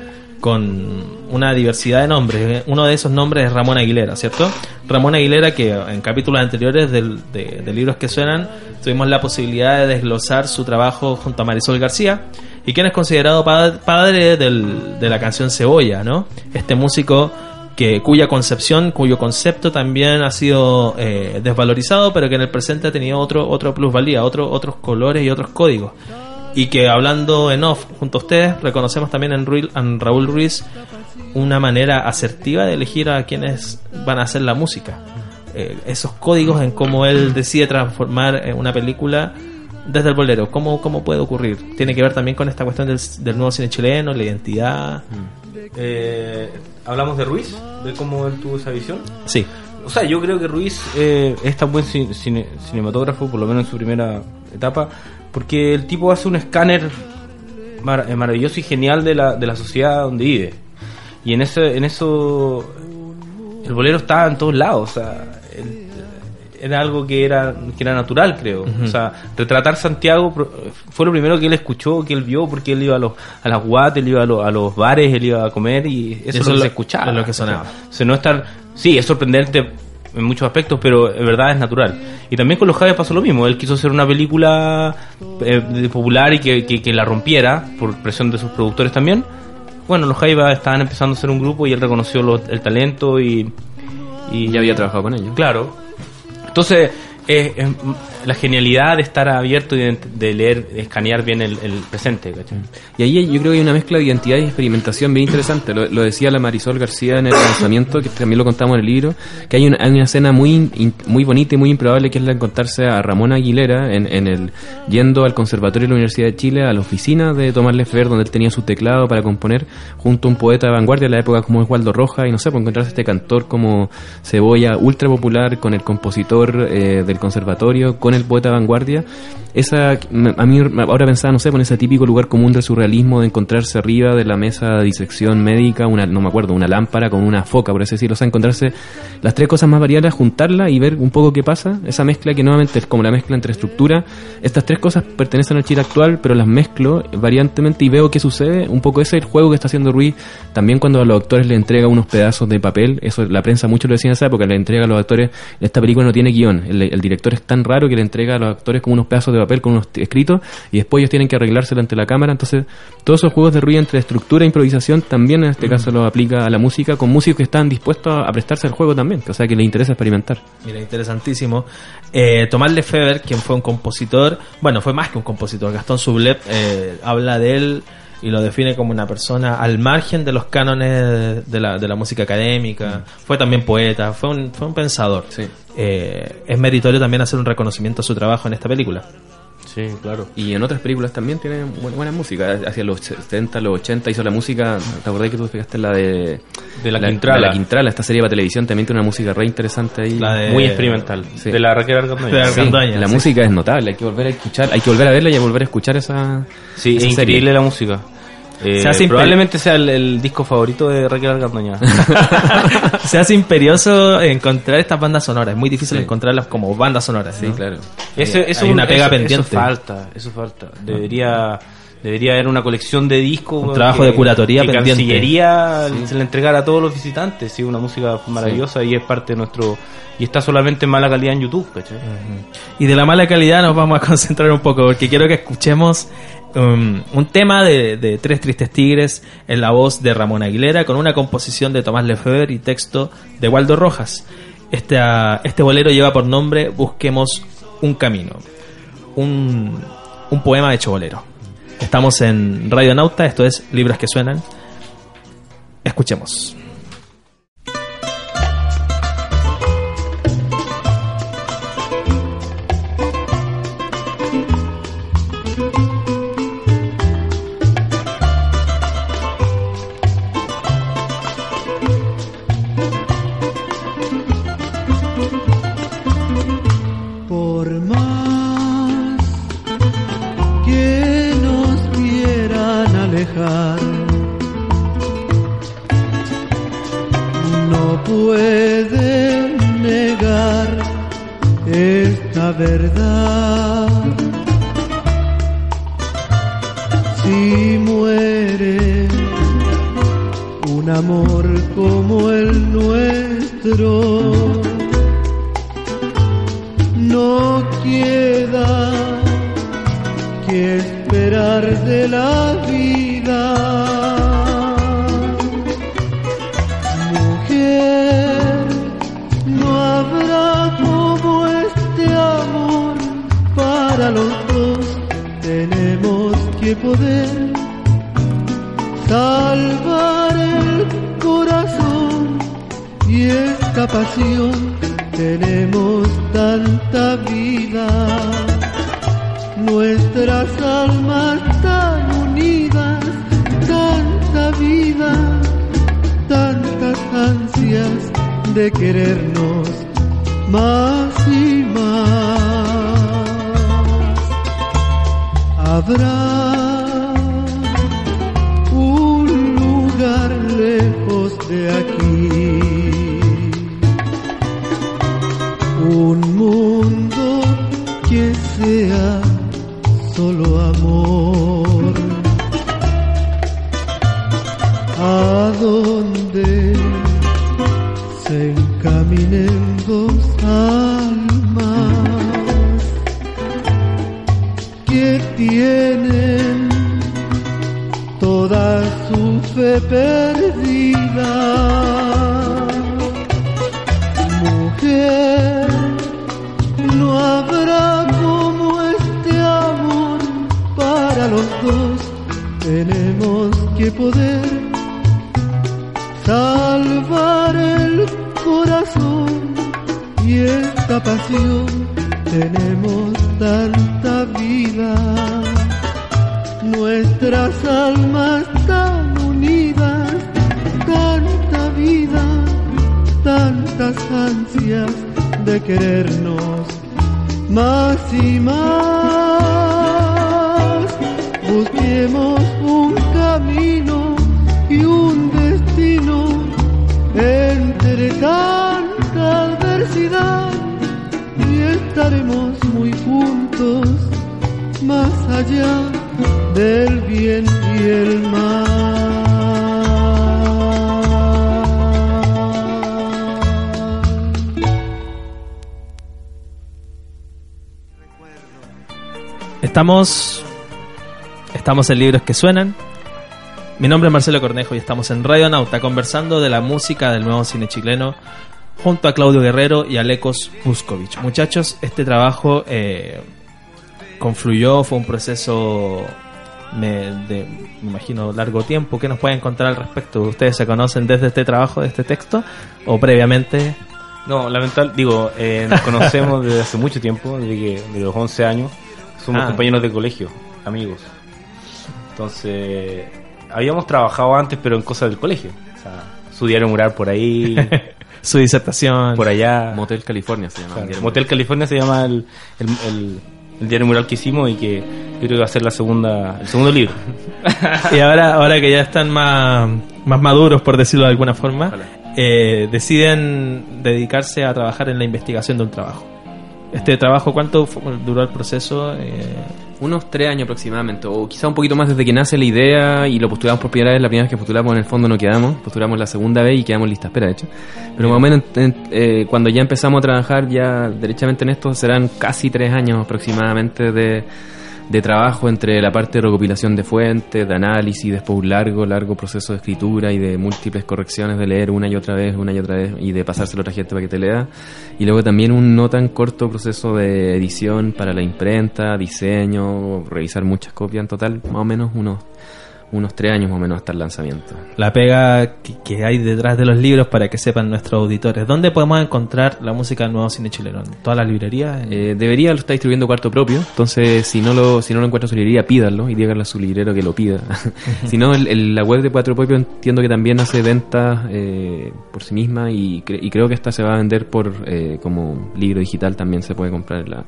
con una diversidad de nombres. Uno de esos nombres es Ramón Aguilera, ¿cierto? Ramón Aguilera, que en capítulos anteriores del- de, de libros que suenan, tuvimos la posibilidad de desglosar su trabajo junto a Marisol García, y quien es considerado pa- padre del- de la canción Cebolla, ¿no? Este músico que cuya concepción, cuyo concepto también ha sido eh, desvalorizado, pero que en el presente ha tenido otro, otro plusvalía, otro, otros colores y otros códigos. Y que hablando en off junto a ustedes, reconocemos también en Raúl Ruiz una manera asertiva de elegir a quienes van a hacer la música. Eh, esos códigos en cómo él decide transformar eh, una película desde el bolero. ¿Cómo, ¿Cómo puede ocurrir? Tiene que ver también con esta cuestión del, del nuevo cine chileno, la identidad. Eh, Hablamos de Ruiz, de cómo él tuvo esa visión. Sí. O sea, yo creo que Ruiz eh, es tan buen cine- cine- cinematógrafo, por lo menos en su primera etapa, porque el tipo hace un escáner mar- eh, maravilloso y genial de la, de la sociedad donde vive. Y en ese, en eso el bolero estaba en todos lados, o sea, era algo que era, que era natural, creo. O sea, retratar Santiago fue lo primero que él escuchó, que él vio, porque él iba a los, a las guates, él iba a, los- a los bares, él iba a comer y eso, Eso es lo que se escuchaba. es lo que sonaba. O sea, no estar, sí, es sorprendente en muchos aspectos, pero en verdad es natural. Y también con los Javes pasó lo mismo. Él quiso hacer una película eh, popular y que, que- que la rompiera por presión de sus productores también. Bueno, los Jaivas estaban empezando a ser un grupo y él reconoció lo- el talento y, y ya había trabajado con ellos. Claro. Entonces, eh, eh, la genialidad de estar abierto y de, de leer, de escanear bien el, el presente, ¿cachai? Y ahí yo creo que hay una mezcla de identidad y experimentación bien interesante. Lo, lo decía la Marisol García en el lanzamiento, que también lo contamos en el libro, que hay una, hay una escena muy in- muy bonita y muy improbable que es la de encontrarse a Ramón Aguilera en, en el yendo al Conservatorio de la Universidad de Chile, a la oficina de Tomás Lefebvre, donde él tenía su teclado para componer, junto a un poeta de vanguardia de la época como es Waldo Roja, y no sé, por encontrarse este cantor como Cebolla, ultra popular, con el compositor eh, del conservatorio, con el poeta vanguardia. Esa, a mí ahora pensaba, no sé, con ese típico lugar común del surrealismo de encontrarse arriba de la mesa de disección médica, una, no me acuerdo, una lámpara con una foca, por así decirlo, o sea, encontrarse las tres cosas más variadas, juntarlas y ver un poco qué pasa, esa mezcla que nuevamente es como la mezcla entre estructura, estas tres cosas pertenecen al Chile actual, pero las mezclo variantemente y veo qué sucede, un poco ese es el juego que está haciendo Ruiz, también cuando a los actores le entrega unos pedazos de papel, eso la prensa mucho lo decía en esa época, le entrega a los actores, esta película no tiene guion, el, el director es tan raro que le entrega a los actores como unos pedazos de papel con unos escritos y después ellos tienen que arreglárselo ante la cámara, entonces todos esos juegos de Ruiz entre estructura e improvisación también en este caso lo aplica a la música con músicos que están dispuestos a prestarse al juego también, o sea que les interesa experimentar. Mira, interesantísimo. Eh, Tomás Lefebvre, quien fue un compositor, bueno, fue más que un compositor. Gastón Sublet eh, habla de él y lo define como una persona al margen de los cánones de la, de la música académica. Fue también poeta, fue un, fue un pensador. Sí. Eh, es meritorio también hacer un reconocimiento a su trabajo en esta película. Sí, claro. Y en otras películas también tiene buena, buena música. Hacia los 70, los 80 hizo la música. ¿Te acordás que tú explicaste la de. De La Quintrala. de la Quintrala, esta serie para televisión también tiene una música re interesante ahí. La de- Muy experimental. Sí. De la Raquel Argandoña. De Sí, la sí. música es notable, hay que volver a escuchar, hay que volver a verla y a volver a escuchar esa. Sí, esa es serie. increíble la música. Eh, Se hace probablemente sea el, el disco favorito de Raquel Argandoña. Se hace imperioso encontrar estas bandas sonoras. Es muy difícil Sí. encontrarlas como bandas sonoras. Sí, ¿no? claro. Ese- Hay eso- una pega eso- pendiente. Eso falta, eso falta. Debería, debería haber una colección de discos. Un trabajo de curatoría que pendiente. Cancillería se le entregara a todos los visitantes. Sí, una música maravillosa y es parte de nuestro. Y está solamente en mala calidad en YouTube, ¿cachai? Y de la mala calidad nos vamos a concentrar un poco porque quiero que escuchemos um, un tema de, Tres Tristes Tigres en la voz de Ramón Aguilera con una composición de Tomás Lefebvre y texto de Waldo Rojas. Este, ah, este bolero lleva por nombre Busquemos un camino. Un, un poema hecho bolero. Estamos en Radio Nauta, esto es Libros que Suenan. Escuchemos. Como el nuestro, de querernos más y más. Busquemos un camino y un destino entre tanta adversidad y estaremos muy juntos más allá del bien y el mal. Estamos. Estamos en Libros que Suenan. Mi nombre es Marcelo Cornejo y estamos en Radio Nauta conversando de la música del nuevo cine chileno junto a Claudio Guerrero y Alecos Puskovich. Muchachos, este trabajo eh, confluyó, fue un proceso me- de, me imagino, largo tiempo. ¿Qué nos pueden contar al respecto? ¿Ustedes se conocen desde este trabajo, de este texto? ¿O previamente? No, lamentable, digo, eh, nos conocemos desde hace mucho tiempo, desde que de los 11 años. Somos Ah. compañeros de colegio, amigos. Entonces, habíamos trabajado antes, pero en cosas del colegio. O sea, su diario mural por ahí, Su disertación. por allá. Motel California se llama. Claro. Motel California se llama el, el, el- el diario mural que hicimos y que yo creo que va a ser la segunda, el segundo libro. y ahora, ahora que ya están más, más maduros, por decirlo de alguna forma, eh, deciden dedicarse a trabajar en la investigación de un trabajo. Este trabajo, ¿cuánto duró el proceso? Eh, Unos tres años aproximadamente, o quizá un poquito más desde que nace la idea y lo postulamos por primera vez. La primera vez que postulamos en el fondo no quedamos, postulamos la segunda vez y quedamos lista espera, de hecho. Pero más o menos en- eh, cuando ya empezamos a trabajar ya derechamente en esto serán casi tres años aproximadamente de, de trabajo entre la parte de recopilación de fuentes, de análisis, después un largo, largo proceso de escritura y de múltiples correcciones de leer una y otra vez, una y otra vez y de pasárselo a otra gente para que te lea. Y luego también un no tan corto proceso de edición para la imprenta, diseño, revisar muchas copias en total, más o menos unos, unos tres años más o menos hasta el lanzamiento. la pega que, hay detrás de los libros para que sepan nuestros auditores. ¿Dónde podemos encontrar la música del nuevo cine chileno? ¿En todas las librerías? ¿En- Eh, debería lo está distribuyendo cuarto propio, entonces si no lo si no lo encuentra en su librería, pídanlo y díganle a su librero que lo pida. si no, el- el- la web de cuarto propio entiendo que también hace ventas eh, por sí misma y, cre- y creo que esta se va a vender por eh, como libro digital también se puede comprar en la,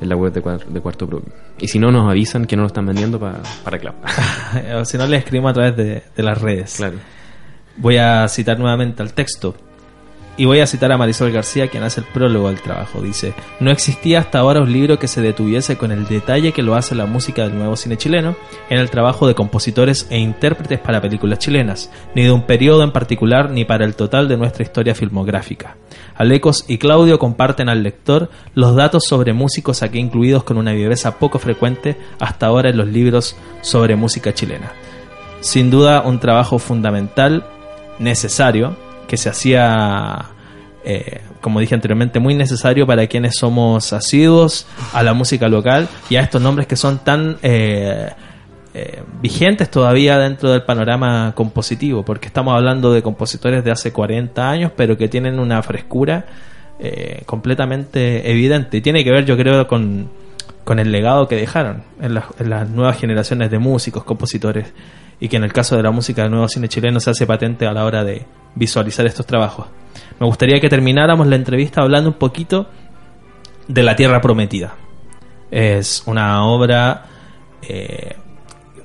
en la web de, de cuarto propio. Y si no, nos avisan que no lo están vendiendo para para o si no, le escribimos a través de, de las redes. claro. Voy a citar nuevamente al texto. Y voy a citar a Marisol García, quien hace el prólogo al trabajo. Dice, no existía hasta ahora un libro que se detuviese con el detalle que lo hace la música del nuevo cine chileno en el trabajo de compositores e intérpretes para películas chilenas, ni de un periodo en particular ni para el total de nuestra historia filmográfica. Alecos y Claudio comparten al lector los datos sobre músicos aquí incluidos con una viveza poco frecuente hasta ahora en los libros sobre música chilena sin duda un trabajo fundamental, necesario, que se hacía, eh, como dije anteriormente, muy necesario para quienes somos asiduos a la música local y a estos nombres que son tan eh, eh, vigentes todavía dentro del panorama compositivo, porque estamos hablando de compositores de hace 40 años, pero que tienen una frescura eh, completamente evidente. Y tiene que ver, yo creo, con, con el legado que dejaron en, en las nuevas generaciones de músicos, compositores, y que en el caso de la música del nuevo cine chileno se hace patente a la hora de visualizar estos trabajos. Me gustaría que termináramos la entrevista hablando un poquito de La Tierra Prometida. Es una obra, eh,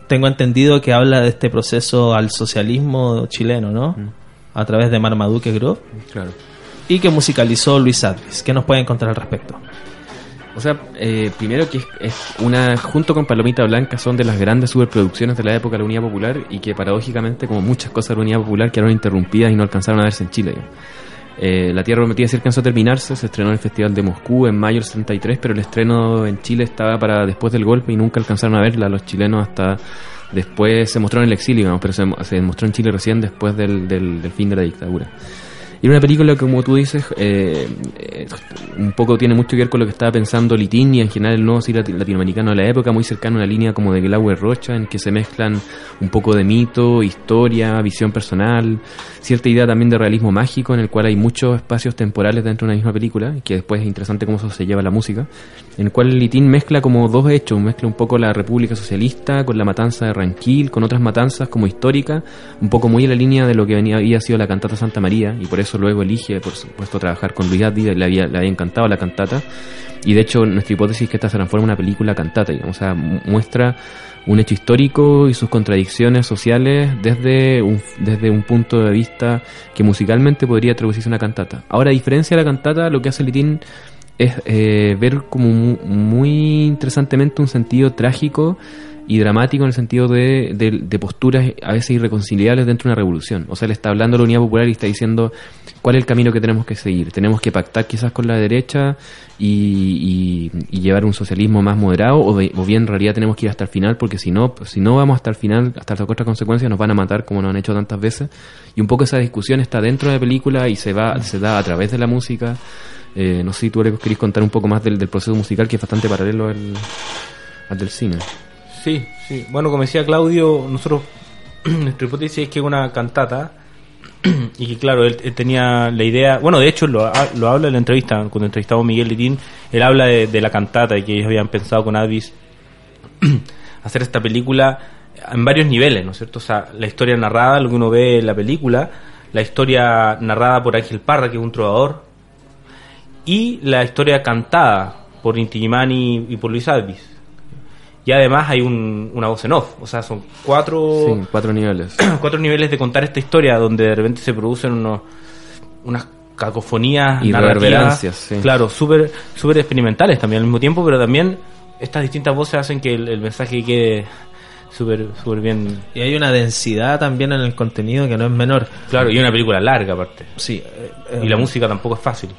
tengo entendido que habla de este proceso al socialismo chileno, ¿no? A través de Marmaduke Group Claro. y que musicalizó Luis Advis. ¿Qué nos puede encontrar al respecto? O sea, eh, primero que es, una, junto con Palomita Blanca, son de las grandes superproducciones de la época de la Unidad Popular y que paradójicamente, como muchas cosas de la Unidad Popular, quedaron interrumpidas y no alcanzaron a verse en Chile. Eh, la Tierra Prometida sí alcanzó a terminarse, se estrenó en el Festival de Moscú en mayo del 73, pero el estreno en Chile estaba para después del golpe y nunca alcanzaron a verla los chilenos hasta después se mostró en el exilio, digamos, pero se, se mostró en Chile recién después del, del fin de la dictadura. Y era una película que, como tú dices, eh, eh, un poco tiene mucho que ver con lo que estaba pensando Litín y en general el nuevo cine lati- latinoamericano de la época, muy cercano a una línea como de Glauber Rocha, en que se mezclan un poco de mito, historia, visión personal, cierta idea también de realismo mágico, en el cual hay muchos espacios temporales dentro de una misma película, que después es interesante cómo eso se lleva la música, en el cual Litín mezcla como dos hechos, mezcla un poco la República Socialista con la matanza de Ranquil, con otras matanzas como histórica, un poco muy en la línea de lo que venía, había sido la cantata Santa María, y por eso luego elige, por supuesto, trabajar con Luis Addi, le había, le había encantado la cantata, y de hecho nuestra hipótesis es que esta se transforma en una película cantata, digamos, o sea, mu- muestra un hecho histórico y sus contradicciones sociales desde un, desde un punto de vista que musicalmente podría traducirse en una cantata. Ahora, a diferencia de la cantata, lo que hace Litín es eh, ver como mu- muy interesantemente un sentido trágico y dramático en el sentido de, de- de posturas a veces irreconciliables dentro de una revolución. O sea, le está hablando la unidad popular y está diciendo cuál es el camino que tenemos que seguir. Tenemos que pactar quizás con la derecha y, llevar un socialismo más moderado o, de- o bien en realidad tenemos que ir hasta el final porque si no, si no vamos hasta el final, hasta las otras consecuencias nos van a matar como nos han hecho tantas veces. Y un poco esa discusión está dentro de la película y se va se da a través de la música. Eh, no sé si tú Alex, querés contar un poco más del, del proceso musical que es bastante paralelo al, al del cine. Sí, sí. Bueno, como decía Claudio, nosotros, nuestra es que es una cantata y que, claro, él, tenía la idea, bueno, de hecho lo, ha- lo habla en la entrevista, cuando entrevistamos a Miguel Litín, él habla de, de la cantata y que ellos habían pensado con Advis hacer esta película en varios niveles, ¿no es cierto? O sea, la historia narrada, lo que uno ve en la película, la historia narrada por Ángel Parra, que es un trovador, y la historia cantada por Inti Illimani y, por Luis Alvis. Y además hay un, una voz en off, o sea, son cuatro, Sí, cuatro niveles. cuatro niveles de contar esta historia donde de repente se producen unos, unas cacofonías Y reverberancias, sí. claro, súper súper experimentales también al mismo tiempo, pero también estas distintas voces hacen que el, el mensaje quede súper súper bien. Y hay una densidad también en el contenido que no es menor. Claro, y una película larga aparte. Sí. eh, eh, Y la música tampoco es fácil.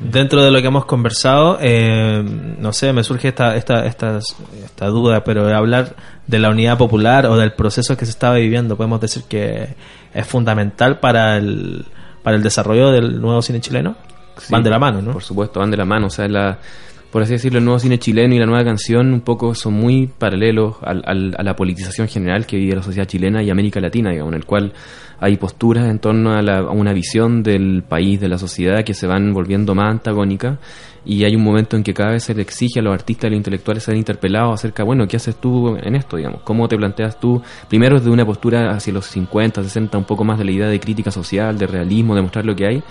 Dentro de lo que hemos conversado, eh, no sé, me surge esta, esta, esta, esta duda, pero hablar de la unidad popular o del proceso que se estaba viviendo, podemos decir que es fundamental para el, para el desarrollo del nuevo cine chileno. Sí, Van de la mano, ¿no? Por supuesto, van de la mano. O sea, la, por así decirlo, el nuevo cine chileno y la nueva canción un poco son muy paralelos al- a la politización general que vive la sociedad chilena y América Latina, digamos, en el cual hay posturas en torno a, la- a una visión del país, de la sociedad, que se van volviendo más antagónicas y hay un momento en que cada vez se le exige a los artistas y a los intelectuales ser interpelados acerca, bueno, ¿qué haces tú en esto, digamos? ¿Cómo te planteas tú, primero desde una postura hacia los 50, 60, un poco más de la idea de crítica social, de realismo, de mostrar lo que hay,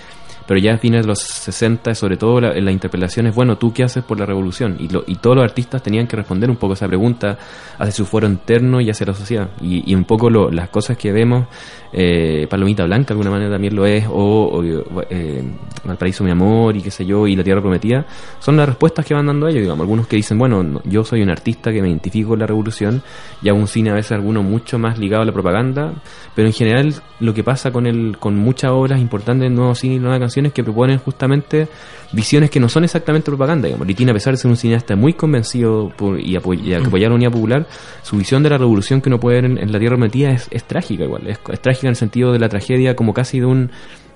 pero ya a fines de los 60, sobre todo la, la interpelación es, bueno, ¿tú qué haces por la revolución? Y, lo- y todos los artistas tenían que responder un poco esa pregunta hacia su foro interno y hacia la sociedad. Y, un poco las cosas que vemos, eh, Palomita Blanca de alguna manera también lo es, o, o, eh, mi amor y qué sé yo, y La Tierra Prometida, son las respuestas que van dando ellos, digamos. Algunos que dicen, bueno, no, yo soy un artista que me identifico con la revolución, y hago un cine a veces alguno mucho más ligado a la propaganda, pero en general lo que pasa con el con muchas obras importantes de nuevo cine y nuevas que proponen justamente visiones que no son exactamente propaganda digamos. Litina a pesar de ser un cineasta muy convencido por, y, apoy- y apoyar la unidad popular su visión de la revolución que uno puede ver en, la tierra metida es, trágica igual. Es trágica en el sentido de la tragedia como casi de un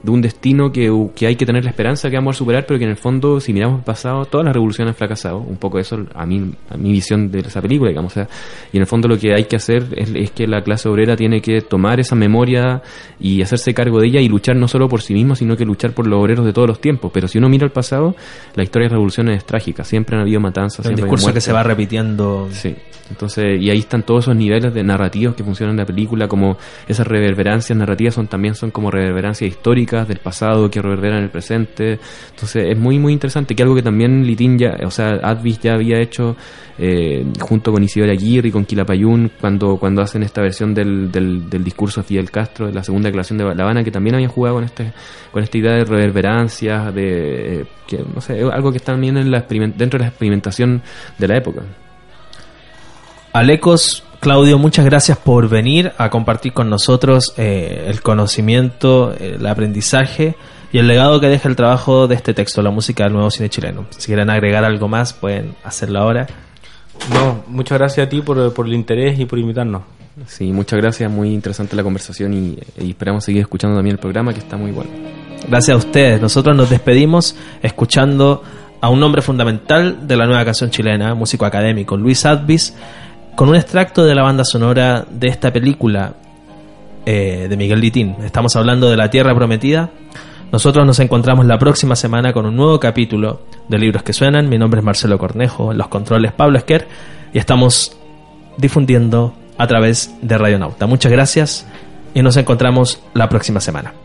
de un destino que, que hay que tener la esperanza que vamos a superar, pero que en el fondo, si miramos el pasado, todas las revoluciones han fracasado. Un poco eso a mí, a mi visión de esa película, digamos. O sea, y en el fondo lo que hay que hacer es, es que la clase obrera tiene que tomar esa memoria y hacerse cargo de ella y luchar no solo por sí mismo, sino que luchar por los obreros de todos los tiempos. Pero si uno mira el pasado, la historia de las revoluciones es trágica. Siempre han habido matanzas. Un siempre hay discurso que se va repitiendo. Sí, entonces, y ahí están todos esos niveles de narrativos que funcionan en la película, como esas reverberancias narrativas son también son como reverberancias históricas del pasado que reverberan el presente. Entonces, es muy, muy interesante, que algo que también Litín ya, o sea, Advis ya había hecho eh, junto con Isidora Aguirre y con Quilapayún cuando, cuando hacen esta versión del, del, discurso de Fidel Castro, de la segunda declaración de La Habana, que también habían jugado con este, con esta idea de reverberancias, de eh, no sé, algo que está también en la dentro de la experimentación de la época. Alecos, Claudio, muchas gracias por venir a compartir con nosotros eh, el conocimiento, el aprendizaje y el legado que deja el trabajo de este texto, la música del nuevo cine chileno. Si quieren agregar algo más, pueden hacerlo ahora. No, muchas gracias a ti por, por el interés y por invitarnos. Sí, muchas gracias, muy interesante la conversación y, y esperamos seguir escuchando también el programa que está muy bueno. Gracias a ustedes. Nosotros nos despedimos escuchando a un hombre fundamental de la nueva canción chilena, músico académico, Luis Advis, con un extracto de la banda sonora de esta película eh, de Miguel Litín. Estamos hablando de La Tierra Prometida. Nosotros nos encontramos la próxima semana con un nuevo capítulo de Libros que Suenan. Mi nombre es Marcelo Cornejo, los controles Pablo Esquer y estamos difundiendo a través de Radio Nauta. Muchas gracias y nos encontramos la próxima semana.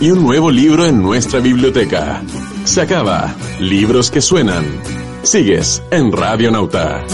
Y un nuevo libro en nuestra biblioteca. Se acaba. Libros que suenan. Sigues en Radio Nauta.